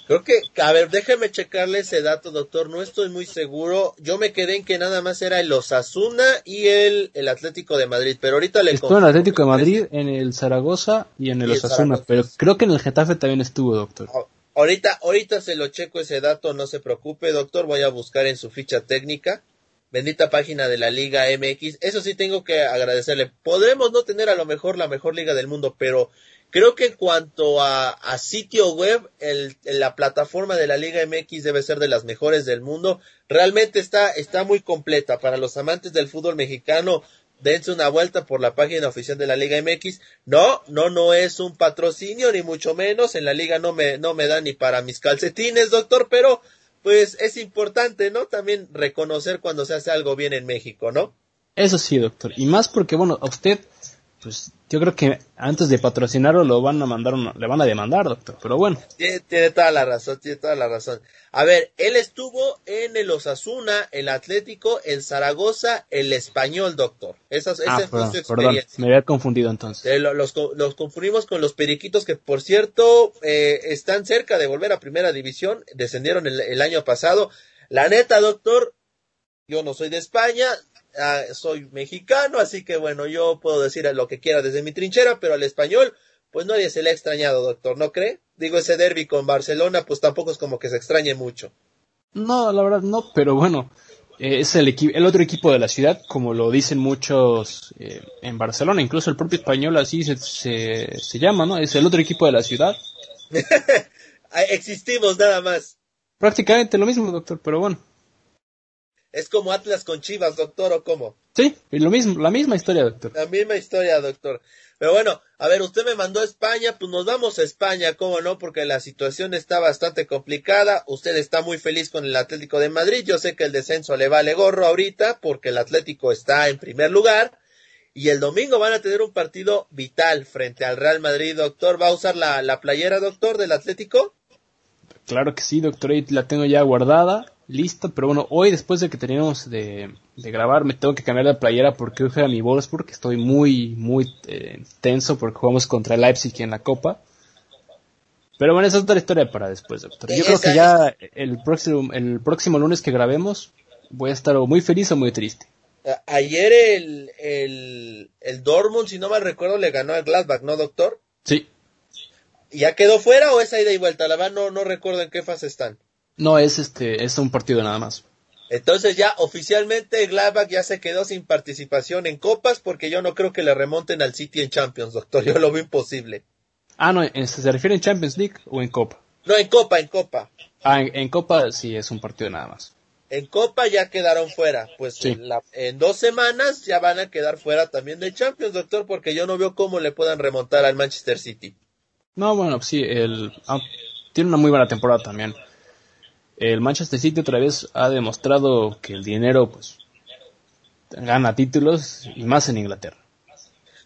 Creo que, a ver, déjeme checarle ese dato, doctor. No estoy muy seguro. Yo me quedé en que nada más era el Osasuna y el, el Atlético de Madrid. Pero ahorita le Estuvo en el Atlético de Madrid, en el Zaragoza y en el, Osasuna. Pero creo que en el Getafe también estuvo, doctor. Ahorita, ahorita se lo checo ese dato, no se preocupe, doctor. Voy a buscar en su ficha técnica. Bendita página de la Liga MX. Eso sí tengo que agradecerle. Podremos no tener a lo mejor la mejor liga del mundo, pero Creo que en cuanto a, sitio web, el, la plataforma de la Liga MX debe ser de las mejores del mundo. Realmente está, está muy completa. Para los amantes del fútbol mexicano, dense una vuelta por la página oficial de la Liga MX. No, no, no es un patrocinio, ni mucho menos. En la liga no me, no me da ni para mis calcetines, doctor, pero pues es importante, ¿no? También reconocer cuando se hace algo bien en México, ¿no? Eso sí, doctor. Y más porque, bueno, a usted pues yo creo que antes de patrocinarlo lo van a mandar, le van a demandar, doctor, pero bueno. Tiene, toda la razón, tiene toda la razón. A ver, él estuvo en el Osasuna, el Atlético, el Zaragoza, el Español, doctor. Esas, ah, perdón, Perdón, me había confundido entonces. Eh, los, los, confundimos con los Periquitos, que por cierto eh, están cerca de volver a Primera División, descendieron el, el año pasado. La neta, doctor, yo no soy de España, Ah, soy mexicano, así que bueno, yo puedo decir lo que quiera desde mi trinchera, pero al español, pues nadie se le ha extrañado, doctor, ¿no cree? Digo, ese derby con Barcelona, pues tampoco es como que se extrañe mucho. No, la verdad no, pero bueno, eh, es el, el otro equipo de la ciudad, como lo dicen muchos eh, en Barcelona, incluso el propio español así se, se, se llama, ¿no? Es el otro equipo de la ciudad. Existimos nada más. Prácticamente lo mismo, doctor, pero bueno. Es como Atlas con Chivas, doctor, ¿o cómo? Sí, y lo mismo, la misma historia, doctor. La misma historia, doctor. Pero bueno, a ver, usted me mandó a España, pues nos vamos a España, ¿cómo no? Porque la situación está bastante complicada. Usted está muy feliz con el Atlético de Madrid. Yo sé que el descenso le vale gorro ahorita porque el Atlético está en primer lugar. Y el domingo van a tener un partido vital frente al Real Madrid, doctor. ¿Va a usar la, la playera, doctor, del Atlético? Claro que sí, doctor. La tengo ya guardada listo, pero bueno, hoy después de que terminemos de, grabar me tengo que cambiar de playera porque hoy juega mi Wolfsburg, estoy muy, muy eh, tenso porque jugamos contra el Leipzig en la Copa. Pero bueno, esa es otra historia para después, doctor. Yo creo que ya el próximo, el próximo lunes que grabemos voy a estar muy feliz o muy triste. ayer el, el, el Dortmund, si no mal recuerdo, le ganó al Gladbach, ¿no, doctor? Sí. ¿Ya quedó fuera o es ida y vuelta? La verdad no, no recuerdo en qué fase están. No, es este, es un partido nada más. Entonces ya oficialmente Gladbach ya se quedó sin participación en copas porque yo no creo que le remonten al City en Champions, doctor. Yo lo veo imposible. Ah, no, ¿se refiere en Champions League o en Copa? No, en Copa, en Copa. Ah, en, Copa sí es un partido nada más. En Copa ya quedaron fuera. Pues en, dos semanas ya van a quedar fuera también de Champions, doctor, porque yo no veo cómo le puedan remontar al Manchester City. No, bueno, sí, el, ah, tiene una muy buena temporada también el Manchester City otra vez ha demostrado que el dinero pues gana títulos y más en Inglaterra.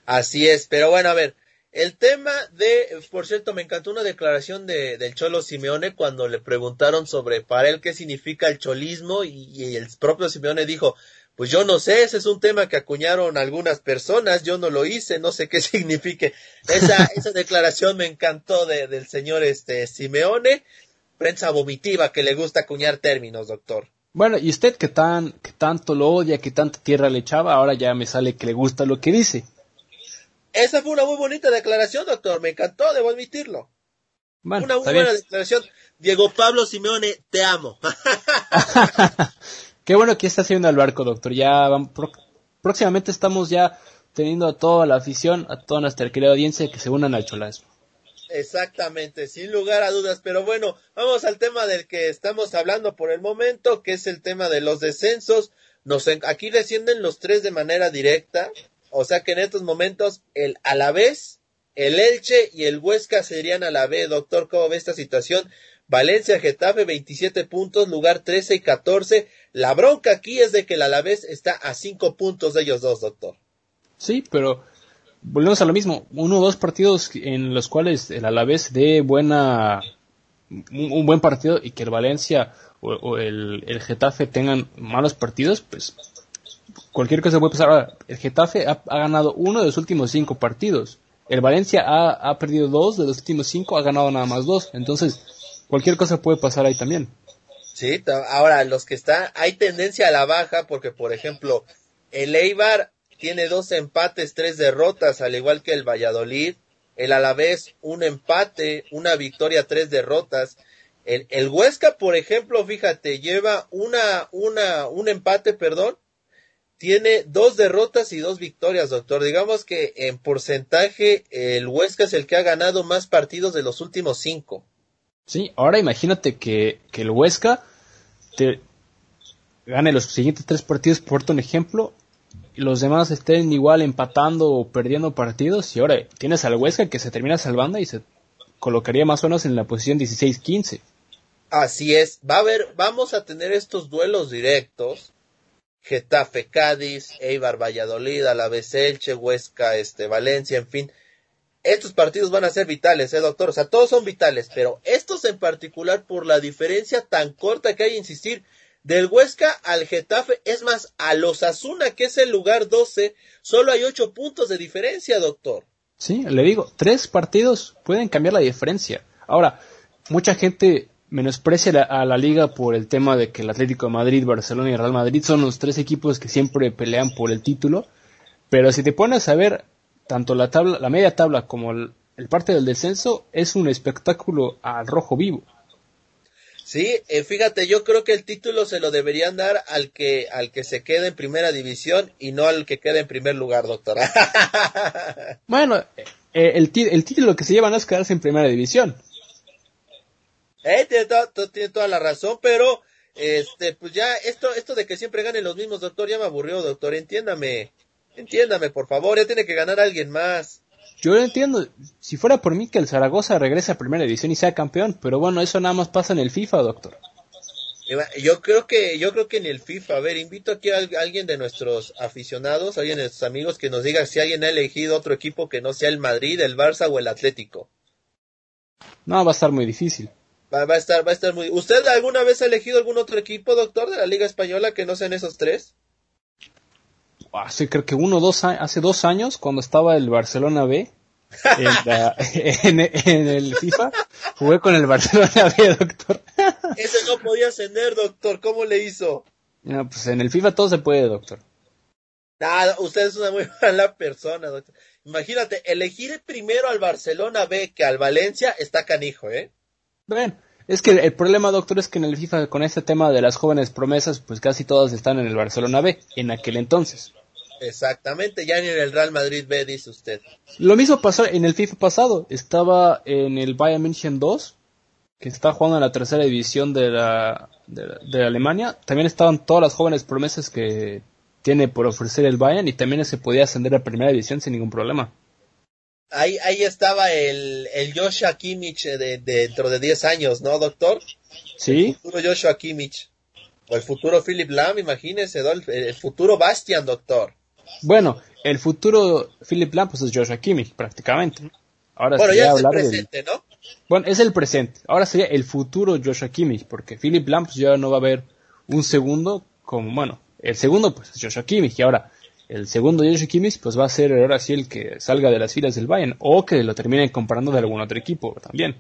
Así es, pero bueno, a ver, el tema de, por cierto, me encantó una declaración de, del Cholo Simeone cuando le preguntaron sobre para él qué significa el cholismo y, el propio Simeone dijo, pues yo no sé, ese es un tema que acuñaron algunas personas, yo no lo hice, no sé qué signifique. Esa, esa declaración me encantó de, del señor este Simeone prensa vomitiva que le gusta acuñar términos, doctor. Bueno, y usted que tan que tanto lo odia, que tanta tierra le echaba, ahora ya me sale que le gusta lo que dice. Esa fue una muy bonita declaración, doctor. Me encantó, debo admitirlo. una muy buena declaración. Diego Pablo Simeone, te amo. Qué bueno que está haciendo el barco, doctor. Ya próximamente estamos ya teniendo a toda la afición, a toda nuestra querida audiencia que se unan al cholasmo. Exactamente, sin lugar a dudas. Pero bueno, vamos al tema del que estamos hablando por el momento, que es el tema de los descensos. Nos, aquí descienden los tres de manera directa. O sea que en estos momentos el Alavés, el Elche y el Huesca serían a la vez. Doctor, ¿cómo ve esta situación? Valencia, Getafe, 27 puntos, lugar 13 y 14. La bronca aquí es de que el Alavés está a 5 puntos de ellos dos, doctor. Sí, pero volvemos a lo mismo, uno o dos partidos en los cuales el Alavés dé buena un, buen partido y que el Valencia o, el, Getafe tengan malos partidos, pues cualquier cosa puede pasar. el Getafe ha, ganado uno de los últimos cinco partidos. El Valencia ha, ha, perdido dos de los últimos cinco, ha ganado nada más dos. Entonces, cualquier cosa puede pasar ahí también. Sí, ahora los que están, hay tendencia a la baja porque, por ejemplo, el Eibar tiene dos empates, tres derrotas, al igual que el Valladolid. El Alavés, un empate, una victoria, tres derrotas. El, el Huesca, por ejemplo, fíjate, lleva una, una, un empate, perdón. Tiene dos derrotas y dos victorias, doctor. Digamos que en porcentaje el Huesca es el que ha ganado más partidos de los últimos cinco. Sí, ahora imagínate que, que el Huesca te gane los siguientes tres partidos, por un ejemplo, los demás estén igual empatando o perdiendo partidos y ahora tienes al Huesca que se termina salvando y se colocaría más o menos en la posición 16-15. Así es, va a haber, vamos a tener estos duelos directos. Getafe, Cádiz, Eibar, Valladolid, Alavés, Elche, Huesca, este, Valencia, en fin. Estos partidos van a ser vitales, eh, doctor. O sea, todos son vitales, pero estos en particular por la diferencia tan corta que hay, insistir, del Huesca al Getafe, es más, a los Asuna, que es el lugar 12, solo hay 8 puntos de diferencia, doctor. Sí, le digo, tres partidos pueden cambiar la diferencia. Ahora, mucha gente menosprecia a la liga por el tema de que el Atlético de Madrid, Barcelona y Real Madrid son los tres equipos que siempre pelean por el título, pero si te pones a ver tanto la tabla, la media tabla como el parte del descenso, es un espectáculo al rojo vivo. Sí, eh, fíjate, yo creo que el título se lo deberían dar al que al que se quede en primera división y no al que quede en primer lugar, doctora. bueno, eh, el, el, título que se lleva no es quedarse en primera división. Eh, tiene, tiene toda la razón, pero este, pues ya esto esto de que siempre ganen los mismos, doctor, ya me aburrió, doctor, entiéndame. Entiéndame, por favor, ya tiene que ganar alguien más. Yo lo entiendo. Si fuera por mí que el Zaragoza regrese a primera división y sea campeón, pero bueno, eso nada más pasa en el FIFA, doctor. Yo creo que yo creo que en el FIFA, a ver, invito aquí a alguien de nuestros aficionados, a alguien de nuestros amigos que nos diga si alguien ha elegido otro equipo que no sea el Madrid, el Barça o el Atlético. No, va a estar muy difícil. Va, a estar va a estar muy ¿Usted alguna vez ha elegido algún otro equipo, doctor, de la Liga española que no sean esos tres? Hace creo que uno dos hace dos años cuando estaba el Barcelona B en, el FIFA jugué con el Barcelona B doctor ese no podía ascender doctor cómo le hizo no, pues en el FIFA todo se puede doctor Nada, usted es una muy mala persona, doctor. Imagínate, elegir primero al Barcelona B que al Valencia está canijo, ¿eh? Bueno, es que el problema, doctor, es que en el FIFA con este tema de las jóvenes promesas, pues casi todas están en el Barcelona B, en aquel entonces. Exactamente, ya ni en el Real Madrid B, dice usted. Lo mismo pasó en el FIFA pasado. Estaba en el Bayern München 2, que está jugando en la tercera división de la, de, Alemania. También estaban todas las jóvenes promesas que tiene por ofrecer el Bayern y también se podía ascender a primera división sin ningún problema. Ahí, ahí estaba el, el Joshua Kimmich de, dentro de 10 años, ¿no, doctor? Sí. El futuro Joshua Kimmich. O el futuro Philip Lam, imagínese, el futuro Bastian, doctor. Bueno, el futuro Philip Lam pues es Joshua Kimmich, prácticamente. Ahora bueno, ya es el presente, ¿no? Bueno, es el presente. Ahora sería el futuro Joshua Kimmich, porque Philip Lam pues ya no va a haber un segundo como, bueno, el segundo pues es Joshua Kimmich, y ahora el segundo Joshua Kimmich pues va a ser ahora sí el que salga de las filas del Bayern, o que lo terminen comprando de algún otro equipo también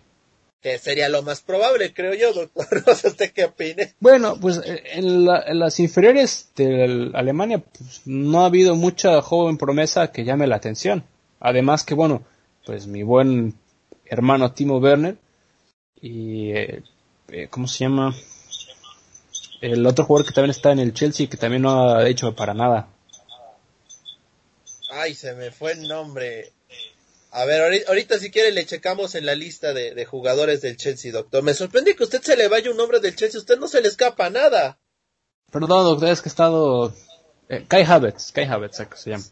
que sería lo más probable, creo yo, doctor. No sé usted qué opine. Bueno, pues eh, en, las inferiores de Alemania pues, no ha habido mucha joven promesa que llame la atención. Además que, bueno, pues mi buen hermano Timo Werner y, eh, eh, ¿cómo se llama? El otro jugador que también está en el Chelsea que también no ha hecho para nada. Ay, se me fue el nombre. A ver, ahorita, si quiere le checamos en la lista de, jugadores del Chelsea, doctor. Me sorprende que usted se le vaya un nombre del Chelsea, usted no se le escapa nada. Perdón, doctor, es que he estado... Eh, Kai Havertz, Kai Havertz se llama.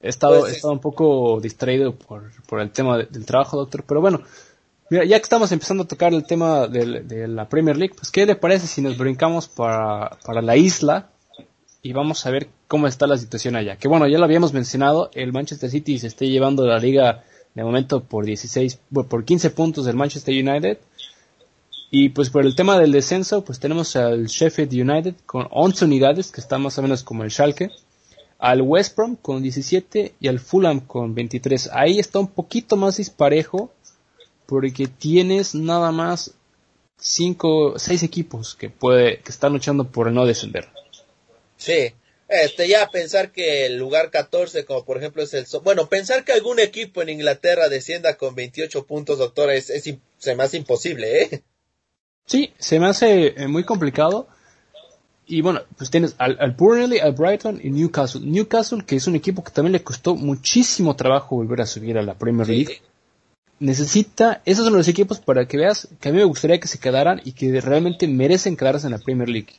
He estado, pues, estado un poco distraído por, por el tema del trabajo, doctor, pero bueno, mira, ya que estamos empezando a tocar el tema de, la Premier League, pues ¿qué le parece si nos brincamos para, para la isla y vamos a ver cómo está la situación allá. Que bueno, ya lo habíamos mencionado, el Manchester City se está llevando la liga de momento por 16, por 15 puntos del Manchester United. Y pues por el tema del descenso, pues tenemos al Sheffield United con 11 unidades, que está más o menos como el Schalke. Al West Brom con 17 y al Fulham con 23. Ahí está un poquito más disparejo porque tienes nada más 5, 6 equipos que puede, que están luchando por no descender. Sí, este, ya pensar que el lugar 14, como por ejemplo es el... Bueno, pensar que algún equipo en Inglaterra descienda con 28 puntos, doctora, es, es se me hace imposible, ¿eh? Sí, se me hace eh, muy complicado. Y bueno, pues tienes al, al Burnley, al Brighton y Newcastle. Newcastle, que es un equipo que también le costó muchísimo trabajo volver a subir a la Premier League. Necesita, esos son los equipos para que veas que a mí me gustaría que se quedaran y que realmente merecen quedarse en la Premier League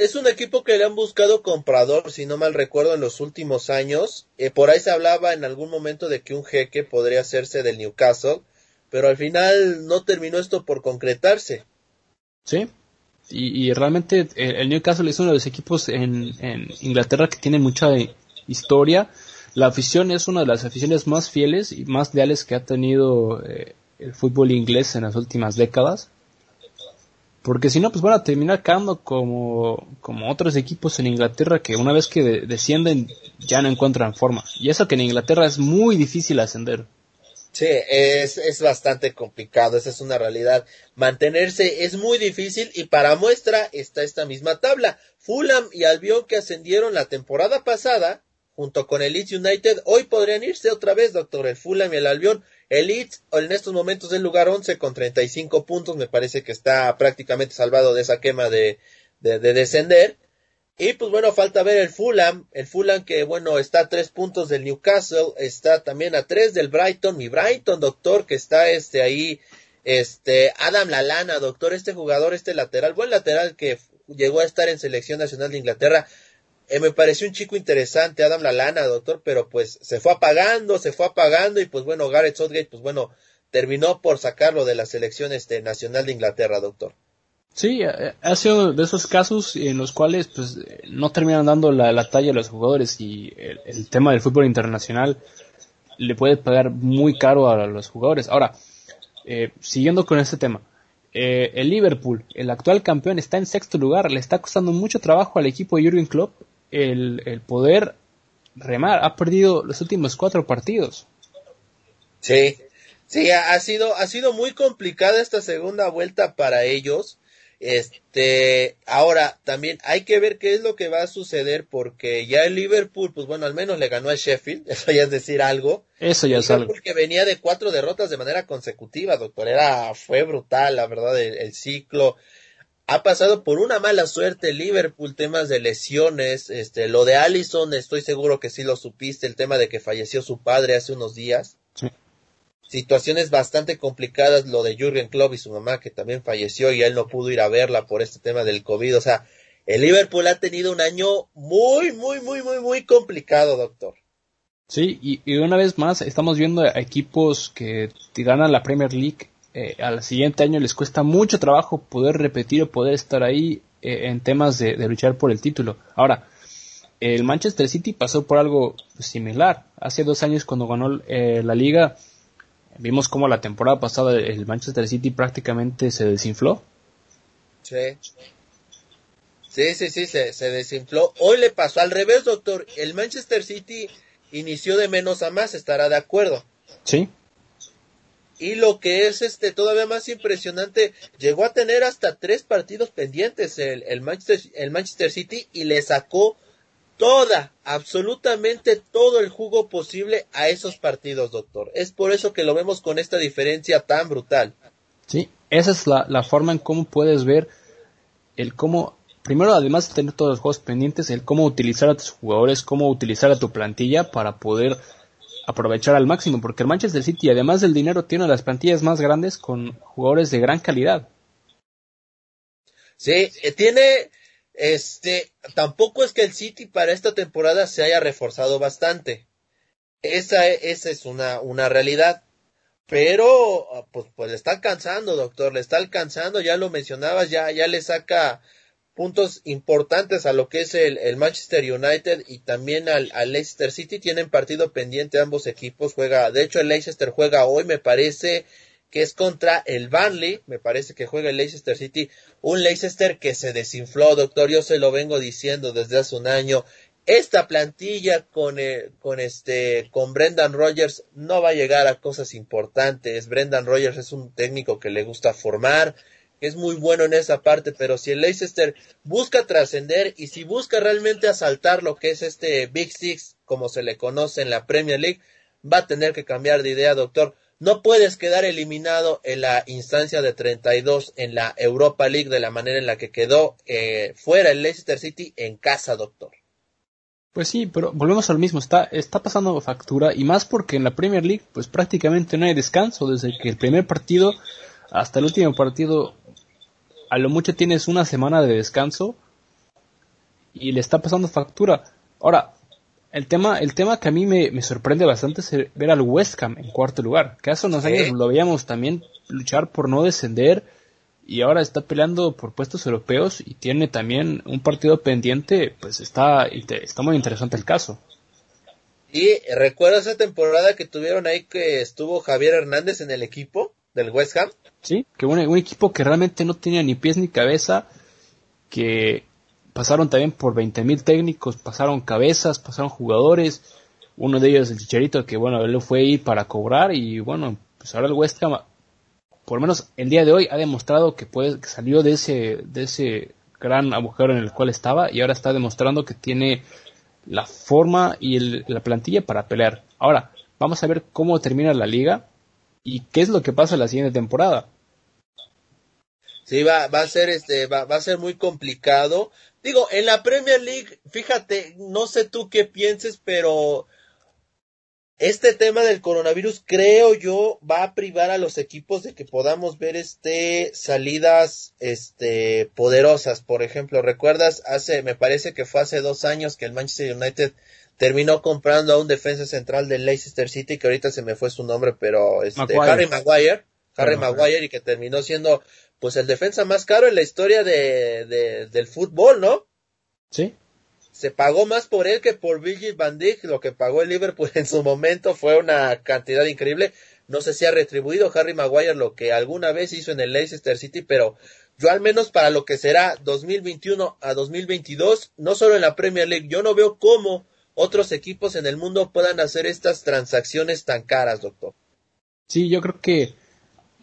es un equipo que le han buscado comprador, si no mal recuerdo, en los últimos años. Eh, por ahí se hablaba en algún momento de que un jeque podría hacerse del Newcastle, pero al final no terminó esto por concretarse. Sí, y, realmente eh, el, Newcastle es uno de los equipos en, Inglaterra que tiene mucha historia. La afición es una de las aficiones más fieles y más leales que ha tenido eh, el fútbol inglés en las últimas décadas. Porque si no, pues van a terminar quedando como, como otros equipos en Inglaterra que una vez que descienden ya no encuentran forma. Y eso que en Inglaterra es muy difícil ascender. Sí, es, es bastante complicado, esa es una realidad. Mantenerse es muy difícil y para muestra está esta misma tabla. Fulham y Albion que ascendieron la temporada pasada, junto con el Leeds United, hoy podrían irse otra vez, doctor, el Fulham y el Albion el Leeds en estos momentos es el lugar 11 con 35 puntos, me parece que está prácticamente salvado de esa quema de, de, descender. Y pues bueno, falta ver el Fulham, el Fulham que bueno está a tres puntos del Newcastle, está también a tres del Brighton, mi Brighton, doctor, que está este ahí, este, Adam Lalana, doctor, este jugador, este lateral, buen lateral que llegó a estar en selección nacional de Inglaterra, eh, me pareció un chico interesante, Adam Lalana, doctor, pero pues se fue apagando, se fue apagando y pues bueno, Gareth Southgate, pues bueno, terminó por sacarlo de la selección este, nacional de Inglaterra, doctor. Sí, ha sido de esos casos en los cuales pues no terminan dando la, talla a los jugadores y el, tema del fútbol internacional le puede pagar muy caro a los jugadores. Ahora, eh, siguiendo con este tema, eh, el Liverpool, el actual campeón, está en sexto lugar, le está costando mucho trabajo al equipo de Jürgen Klopp el, poder remar. Ha perdido los últimos cuatro partidos. Sí, sí, ha sido, ha sido muy complicada esta segunda vuelta para ellos. Este, ahora también hay que ver qué es lo que va a suceder porque ya el Liverpool, pues bueno, al menos le ganó a Sheffield, eso ya es decir algo. Eso ya es algo. Porque venía de cuatro derrotas de manera consecutiva, doctor. Era, fue brutal, la verdad, el, ciclo. Ha pasado por una mala suerte Liverpool, temas de lesiones, este, lo de Allison, estoy seguro que sí lo supiste, el tema de que falleció su padre hace unos días. Sí situaciones bastante complicadas, lo de Jürgen Klopp y su mamá que también falleció y él no pudo ir a verla por este tema del COVID. O sea, el Liverpool ha tenido un año muy, muy, muy, muy, muy complicado, doctor. Sí, y, una vez más estamos viendo a equipos que ganan la Premier League. Eh, al siguiente año les cuesta mucho trabajo poder repetir o poder estar ahí eh, en temas de, luchar por el título. Ahora, el Manchester City pasó por algo similar. Hace dos años cuando ganó eh, la liga, Vimos cómo la temporada pasada el Manchester City prácticamente se desinfló. Sí. Sí, sí, sí, se, se desinfló. Hoy le pasó al revés, doctor. El Manchester City inició de menos a más, estará de acuerdo. Sí. Y lo que es este todavía más impresionante, llegó a tener hasta tres partidos pendientes el, el, Manchester, el Manchester City y le sacó toda, absolutamente todo el jugo posible a esos partidos, doctor. Es por eso que lo vemos con esta diferencia tan brutal. Sí, esa es la, forma en cómo puedes ver el cómo, primero además de tener todos los juegos pendientes, el cómo utilizar a tus jugadores, cómo utilizar a tu plantilla para poder aprovechar al máximo, porque el Manchester City, además del dinero, tiene las plantillas más grandes con jugadores de gran calidad. Sí, eh, tiene, este, tampoco es que el City para esta temporada se haya reforzado bastante. Esa, esa es una, una realidad. Pero, pues, pues le está alcanzando, doctor, le está alcanzando, ya lo mencionabas, ya, ya le saca puntos importantes a lo que es el, el Manchester United y también al, Leicester City. Tienen partido pendiente ambos equipos. Juega, de hecho, el Leicester juega hoy, me parece, que es contra el Burnley, me parece que juega el Leicester City, un Leicester que se desinfló, doctor, yo se lo vengo diciendo desde hace un año, esta plantilla con, eh, con este con Brendan Rodgers no va a llegar a cosas importantes. Brendan Rodgers es un técnico que le gusta formar, es muy bueno en esa parte, pero si el Leicester busca trascender y si busca realmente asaltar lo que es este Big Six, como se le conoce en la Premier League, va a tener que cambiar de idea, doctor. No puedes quedar eliminado en la instancia de 32 en la Europa League de la manera en la que quedó eh, fuera el Leicester City en casa, doctor. Pues sí, pero volvemos al mismo, está, está pasando factura y más porque en la Premier League pues prácticamente no hay descanso, desde que el primer partido hasta el último partido a lo mucho tienes una semana de descanso y le está pasando factura. Ahora, el tema, el tema que a mí me, sorprende bastante es ver al West Ham en cuarto lugar, que hace unos años lo veíamos también luchar por no descender y ahora está peleando por puestos europeos y tiene también un partido pendiente, pues está, está muy interesante el caso. Y recuerda esa temporada que tuvieron ahí que estuvo Javier Hernández en el equipo del West Ham. Sí, que un, un equipo que realmente no tenía ni pies ni cabeza, que pasaron también por 20.000 técnicos, pasaron cabezas, pasaron jugadores, uno de ellos el Chicharito que bueno, él fue ir para cobrar y bueno, pues ahora el West Ham por lo menos el día de hoy ha demostrado que puede que salió de ese de ese gran agujero en el cual estaba y ahora está demostrando que tiene la forma y la plantilla para pelear. Ahora, vamos a ver cómo termina la liga y qué es lo que pasa la siguiente temporada. Sí, va, va a ser este, va, va a ser muy complicado. Digo, en la Premier League, fíjate, no sé tú qué pienses, pero este tema del coronavirus, creo yo, va a privar a los equipos de que podamos ver este salidas este poderosas. Por ejemplo, ¿recuerdas? Hace, me parece que fue hace dos años que el Manchester United terminó comprando a un defensa central del Leicester City, que ahorita se me fue su nombre, pero este Harry Maguire, Harry Maguire, y que terminó siendo pues el defensa más caro en la historia de, del fútbol, ¿no? Sí. Se pagó más por él que por Virgil van Dijk, lo que pagó el Liverpool en su momento fue una cantidad increíble. No sé si ha retribuido Harry Maguire lo que alguna vez hizo en el Leicester City, pero yo al menos para lo que será 2021 a 2022, no solo en la Premier League, yo no veo cómo otros equipos en el mundo puedan hacer estas transacciones tan caras, doctor. Sí, yo creo que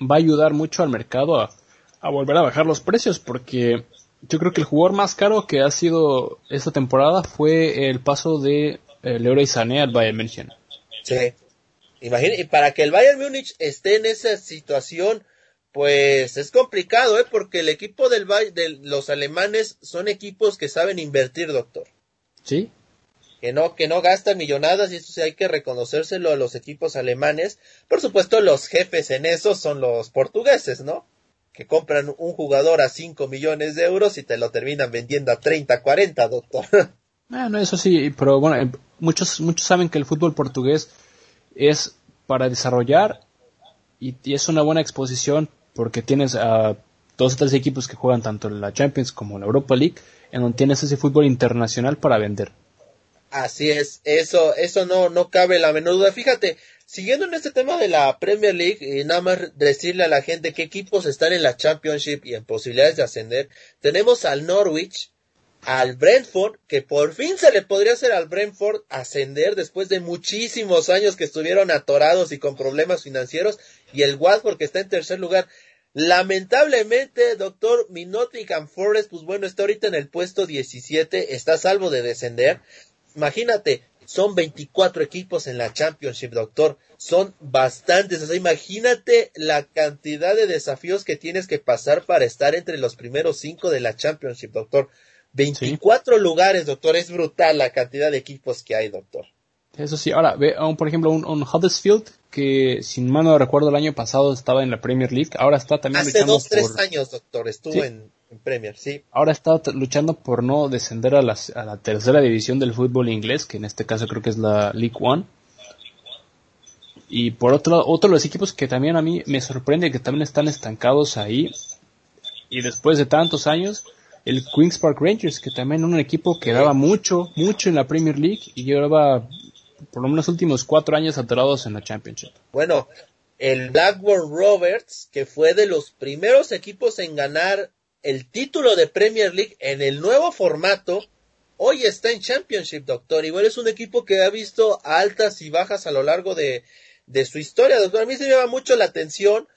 va a ayudar mucho al mercado a, a volver a bajar los precios porque yo creo que el jugador más caro que ha sido esta temporada fue el paso de eh, Leroy Sané al Bayern München. Sí. Imagínate, y para que el Bayern Múnich esté en esa situación, pues es complicado, ¿eh? Porque el equipo del de los alemanes son equipos que saben invertir, doctor. Sí. Que no, que no gastan millonadas y eso sí hay que reconocérselo a los equipos alemanes. Por supuesto, los jefes en eso son los portugueses, ¿no? Que compran un jugador a 5 millones de euros y te lo terminan vendiendo a 30, 40, doctor. Ah, no, eso sí, pero bueno, eh, muchos, muchos saben que el fútbol portugués es para desarrollar y, es una buena exposición porque tienes a dos o tres equipos que juegan tanto en la Champions como en la Europa League, en donde tienes ese fútbol internacional para vender. Así es, eso, eso no, no cabe la menor duda. Fíjate, siguiendo en este tema de la Premier League, y nada más decirle a la gente qué equipos están en la Championship y en posibilidades de ascender, tenemos al Norwich, al Brentford, que por fin se le podría hacer al Brentford ascender después de muchísimos años que estuvieron atorados y con problemas financieros, y el Watford que está en tercer lugar. Lamentablemente, doctor, mi Nottingham Forest, pues bueno, está ahorita en el puesto 17, está salvo de descender. Imagínate, son 24 equipos en la Championship, doctor. Son bastantes. O sea, imagínate la cantidad de desafíos que tienes que pasar para estar entre los primeros cinco de la Championship, doctor. 24 lugares, doctor. Es brutal la cantidad de equipos que hay, doctor. Eso sí, ahora, ve, por ejemplo, un, Huddersfield que, sin mal no recuerdo, el año pasado estaba en la Premier League, ahora está también Hace luchando dos, tres años, doctor, estuvo en, Premier, sí. Ahora está luchando por no descender a, a la tercera división del fútbol inglés, que en este caso creo que es la League One. Y por otro lado, otro de los equipos que también a mí me sorprende que también están estancados ahí, y después de tantos años, el Queen's Park Rangers, que también era un equipo que daba mucho, mucho en la Premier League y llevaba por lo menos los últimos cuatro años atorados en la Championship. Bueno, el Blackburn Rovers, que fue de los primeros equipos en ganar el título de Premier League en el nuevo formato, hoy está en Championship, doctor. Igual es un equipo que ha visto altas y bajas a lo largo de, de su historia, doctor. A mí se me llama mucho la atención.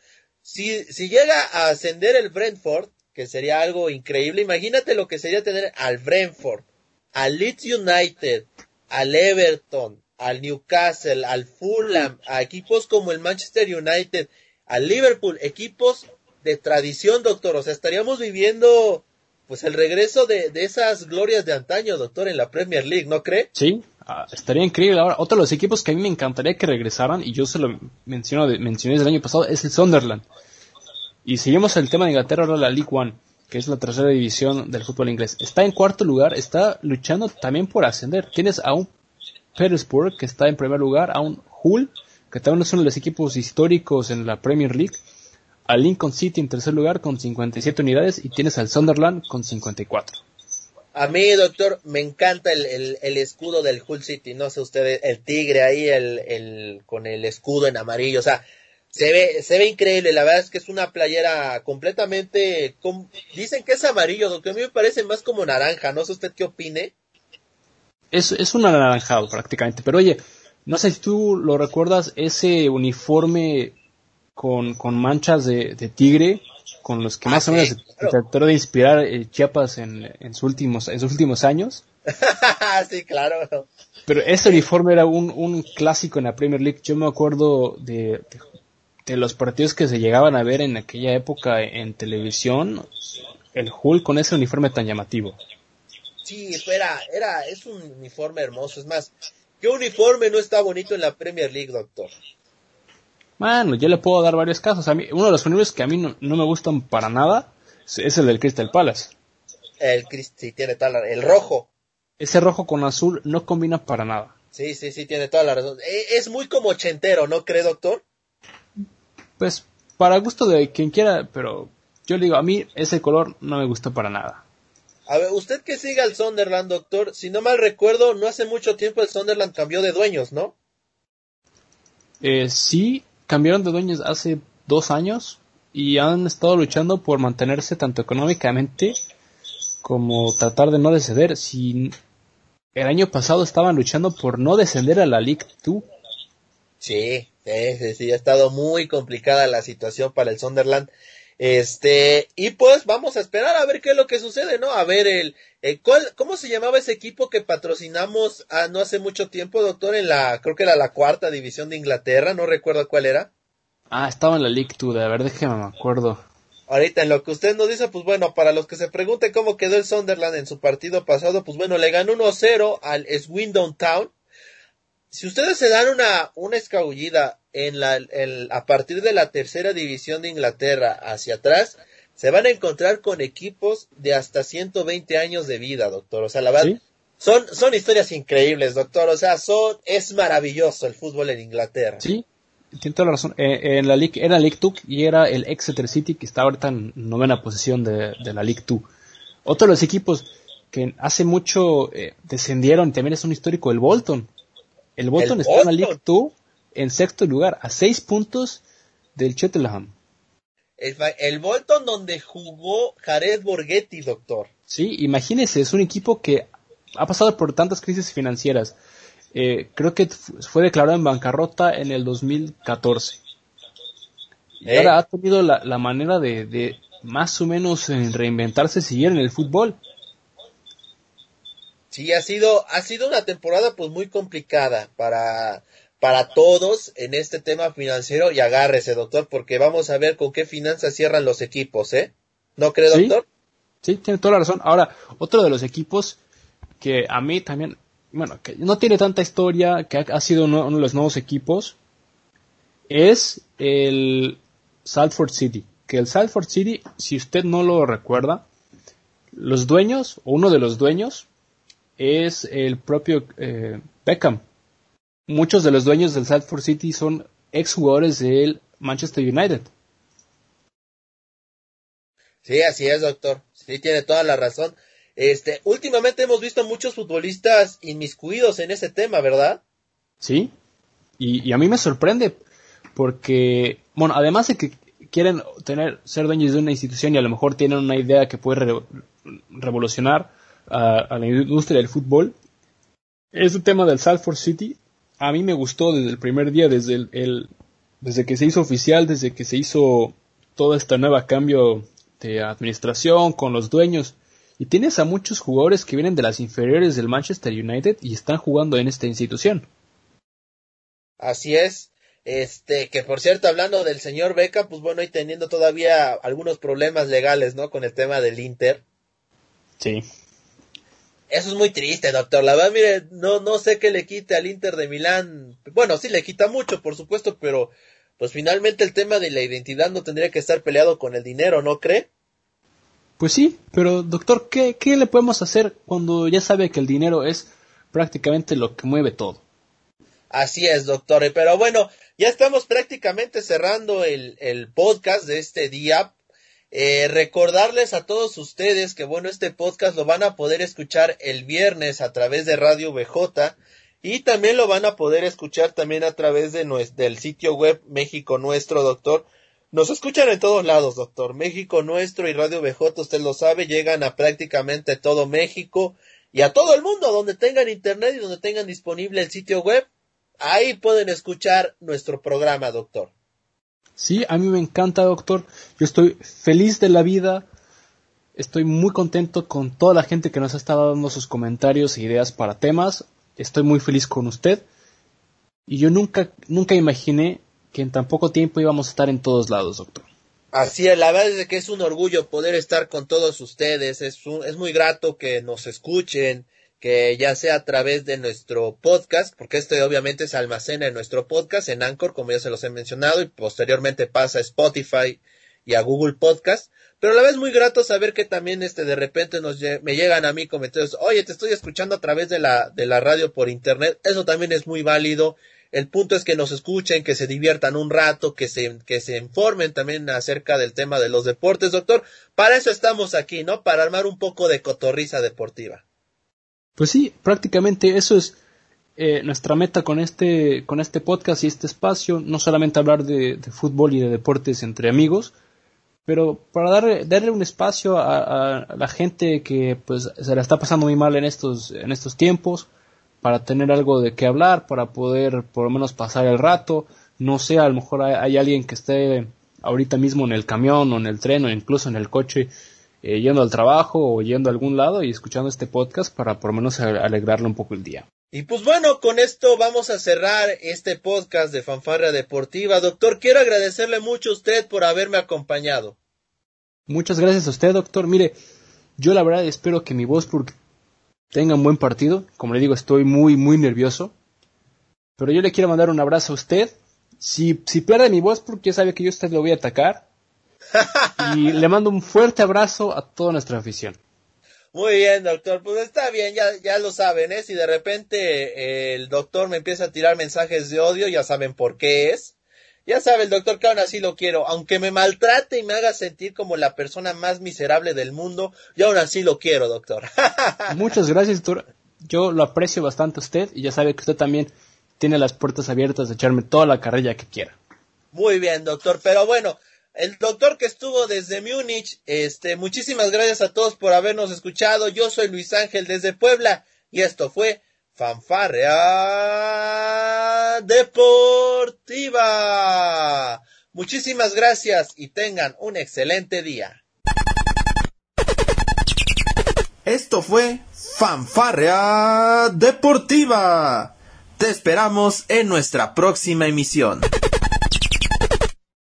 Si, si llega a ascender el Brentford, que sería algo increíble. Imagínate lo que sería tener al Brentford, al Leeds United, al Everton, al Newcastle, al Fulham, a equipos como el Manchester United, al Liverpool, equipos de tradición, doctor. O sea, estaríamos viviendo pues el regreso de, esas glorias de antaño, doctor, en la Premier League, ¿no cree? Sí, ah, estaría increíble. Ahora, otro de los equipos que a mí me encantaría que regresaran, y yo se lo menciono, mencioné desde el año pasado, es el Sunderland. Y seguimos el tema de Inglaterra, ahora la League One, que es la tercera división del fútbol inglés. Está en cuarto lugar, está luchando también por ascender. Tienes a un Petersburg, que está en primer lugar, a un Hull, que también es uno de los equipos históricos en la Premier League, a Lincoln City en tercer lugar con 57 unidades y tienes al Sunderland con 54. A mí, doctor, me encanta el, el, escudo del Hull City, no sé ustedes, el tigre ahí, el, el, con el escudo en amarillo, o sea, se ve, se ve increíble, la verdad es que es una playera completamente, dicen que es amarillo, doctor, a mí me parece más como naranja, no sé usted qué opine. Es, es un anaranjado prácticamente, pero oye, no sé si tú lo recuerdas, ese uniforme con, con manchas de, tigre, con los que más o menos trató de inspirar eh, Chiapas en, en, sus últimos, en sus últimos años. sí, claro. Pero ese uniforme era un, un clásico en la Premier League. Yo me acuerdo de, de los partidos que se llegaban a ver en aquella época en televisión, el Hulk con ese uniforme tan llamativo. Sí, era, era, es un uniforme hermoso. Es más, ¿qué uniforme no está bonito en la Premier League, doctor? Bueno, yo le puedo dar varios casos. A mí, uno de los uniformes que a mí no, me gustan para nada es el del Crystal Palace. El sí, tiene tal, el rojo. Ese rojo con azul no combina para nada. Sí, sí, sí, tiene toda la razón. E, es muy como ochentero, ¿no cree, doctor? pues para gusto de quien quiera, pero yo le digo, a mí ese color no me gusta para nada. A ver, usted que siga el Sunderland, doctor, si no mal recuerdo, no hace mucho tiempo el Sunderland cambió de dueños, ¿no? Eh, sí, cambiaron de dueños hace dos años y han estado luchando por mantenerse tanto económicamente como tratar de no descender. Si el año pasado estaban luchando por no descender a la League 2. Sí, Sí, sí, ha estado muy complicada la situación para el Sunderland. Este, y pues vamos a esperar a ver qué es lo que sucede, ¿no? A ver el, ¿cómo se llamaba ese equipo que patrocinamos a, no hace mucho tiempo, doctor, en la, creo que era la cuarta división de Inglaterra, no recuerdo cuál era. Ah, estaba en la League 2, de ver, déjeme me acuerdo. Ahorita en lo que usted nos dice, pues bueno, para los que se pregunten cómo quedó el Sunderland en su partido pasado, pues bueno, le ganó 1-0 al Swindon Town. Si ustedes se dan una, una escabullida en la, a partir de la tercera división de Inglaterra hacia atrás, se van a encontrar con equipos de hasta 120 años de vida, doctor. O sea, la verdad, son, son historias increíbles, doctor. O sea, son, es maravilloso el fútbol en Inglaterra. Sí, tiene toda la razón. Eh, en la League, era League 2 y era el Exeter City que está ahorita en novena posición de, la League 2. Otro de los equipos que hace mucho eh, descendieron, también es un histórico, el Bolton. El Bolton está en la League 2 en sexto lugar, a seis puntos del Cheltenham. El, Bolton donde jugó Jared Borghetti, doctor. Sí, imagínese, es un equipo que ha pasado por tantas crisis financieras. Eh, creo que fue declarado en bancarrota en el 2014. Y ¿Eh? ahora ha tenido la, manera de, más o menos reinventarse y seguir en el fútbol. Sí, ha sido, ha sido una temporada pues muy complicada para, para todos en este tema financiero y agárrese, doctor, porque vamos a ver con qué finanzas cierran los equipos, ¿eh? ¿No cree, doctor? Sí, tiene toda la razón. Ahora, otro de los equipos que a mí también, bueno, que no tiene tanta historia, que ha, sido uno, de los nuevos equipos, es el Salford City. Que el Salford City, si usted no lo recuerda, los dueños, o uno de los dueños, es el propio eh, Beckham muchos de los dueños del Salford City son exjugadores del Manchester United. Sí, así es, doctor. Sí, tiene toda la razón. Este, últimamente hemos visto muchos futbolistas inmiscuidos en ese tema, ¿verdad? Sí. Y, a mí me sorprende porque, bueno, además de que quieren tener, ser dueños de una institución y a lo mejor tienen una idea que puede revolucionar a, la industria del fútbol, ese tema del Salford City a mí me gustó desde el primer día, desde el, desde que se hizo oficial, desde que se hizo toda esta nueva cambio de administración con los dueños. Y tienes a muchos jugadores que vienen de las inferiores del Manchester United y están jugando en esta institución. Así es. Este, que por cierto, hablando del señor Beca, pues bueno, y teniendo todavía algunos problemas legales, ¿no? Con el tema del Inter. Sí. Eso es muy triste, doctor. La verdad, mire, no, no sé qué le quite al Inter de Milán. Bueno, sí le quita mucho, por supuesto, pero pues finalmente el tema de la identidad no tendría que estar peleado con el dinero, ¿no cree? Pues sí, pero doctor, ¿qué, qué le podemos hacer cuando ya sabe que el dinero es prácticamente lo que mueve todo? Así es, doctor. Pero bueno, ya estamos prácticamente cerrando el, el podcast de este día. Eh, recordarles a todos ustedes que bueno, este podcast lo van a poder escuchar el viernes a través de Radio BJ y también lo van a poder escuchar también a través de nuestro, del sitio web México Nuestro, doctor. Nos escuchan en todos lados, doctor. México Nuestro y Radio BJ, usted lo sabe, llegan a prácticamente todo México y a todo el mundo donde tengan internet y donde tengan disponible el sitio web. Ahí pueden escuchar nuestro programa, doctor. Sí, a mí me encanta, doctor. Yo estoy feliz de la vida. Estoy muy contento con toda la gente que nos ha estado dando sus comentarios e ideas para temas. Estoy muy feliz con usted. Y yo nunca, nunca imaginé que en tan poco tiempo íbamos a estar en todos lados, doctor. Así es, la verdad es que es un orgullo poder estar con todos ustedes. Es, es muy grato que nos escuchen, que ya sea a través de nuestro podcast, porque este obviamente se almacena en nuestro podcast, en Anchor, como ya se los he mencionado, y posteriormente pasa a Spotify y a Google Podcast. Pero a la vez muy grato saber que también este de repente nos me llegan a mí comentarios, oye, te estoy escuchando a través de la, de la radio por internet, eso también es muy válido. El punto es que nos escuchen, que se diviertan un rato, que se, que se informen también acerca del tema de los deportes, doctor. Para eso estamos aquí, ¿no? Para armar un poco de cotorriza deportiva. Pues sí, prácticamente eso es eh, nuestra meta con este, con este podcast y este espacio, no solamente hablar de, fútbol y de deportes entre amigos, pero para darle, darle un espacio a, la gente que pues se la está pasando muy mal en estos, en estos tiempos, para tener algo de qué hablar, para poder por lo menos pasar el rato, no sé, a lo mejor hay, alguien que esté ahorita mismo en el camión o en el tren o incluso en el coche eh, yendo al trabajo o yendo a algún lado y escuchando este podcast para por lo menos alegrarle un poco el día. Y pues bueno, con esto vamos a cerrar este podcast de Fanfarria Deportiva. Doctor, quiero agradecerle mucho a usted por haberme acompañado. Muchas gracias a usted, doctor. Mire, yo la verdad espero que mi Wolfsburg tenga un buen partido. Como le digo, estoy muy, muy nervioso. Pero yo le quiero mandar un abrazo a usted. Si, si pierde mi Wolfsburg, ya sabe que yo a usted lo voy a atacar. y le mando un fuerte abrazo a toda nuestra afición. Muy bien, doctor. Pues está bien, ya, ya lo saben, ¿eh? Si de repente eh, el doctor me empieza a tirar mensajes de odio, ya saben por qué es. Ya sabe el doctor que aún así lo quiero. Aunque me maltrate y me haga sentir como la persona más miserable del mundo, yo aún así lo quiero, doctor. Muchas gracias, doctor. Yo lo aprecio bastante a usted y ya sabe que usted también tiene las puertas abiertas de echarme toda la carrilla que quiera. Muy bien, doctor. Pero bueno, el doctor que estuvo desde Múnich, este, muchísimas gracias a todos por habernos escuchado. Yo soy Luis Ángel desde Puebla y esto fue Fanfarrea Deportiva. Muchísimas gracias y tengan un excelente día. Esto fue Fanfarrea Deportiva. Te esperamos en nuestra próxima emisión.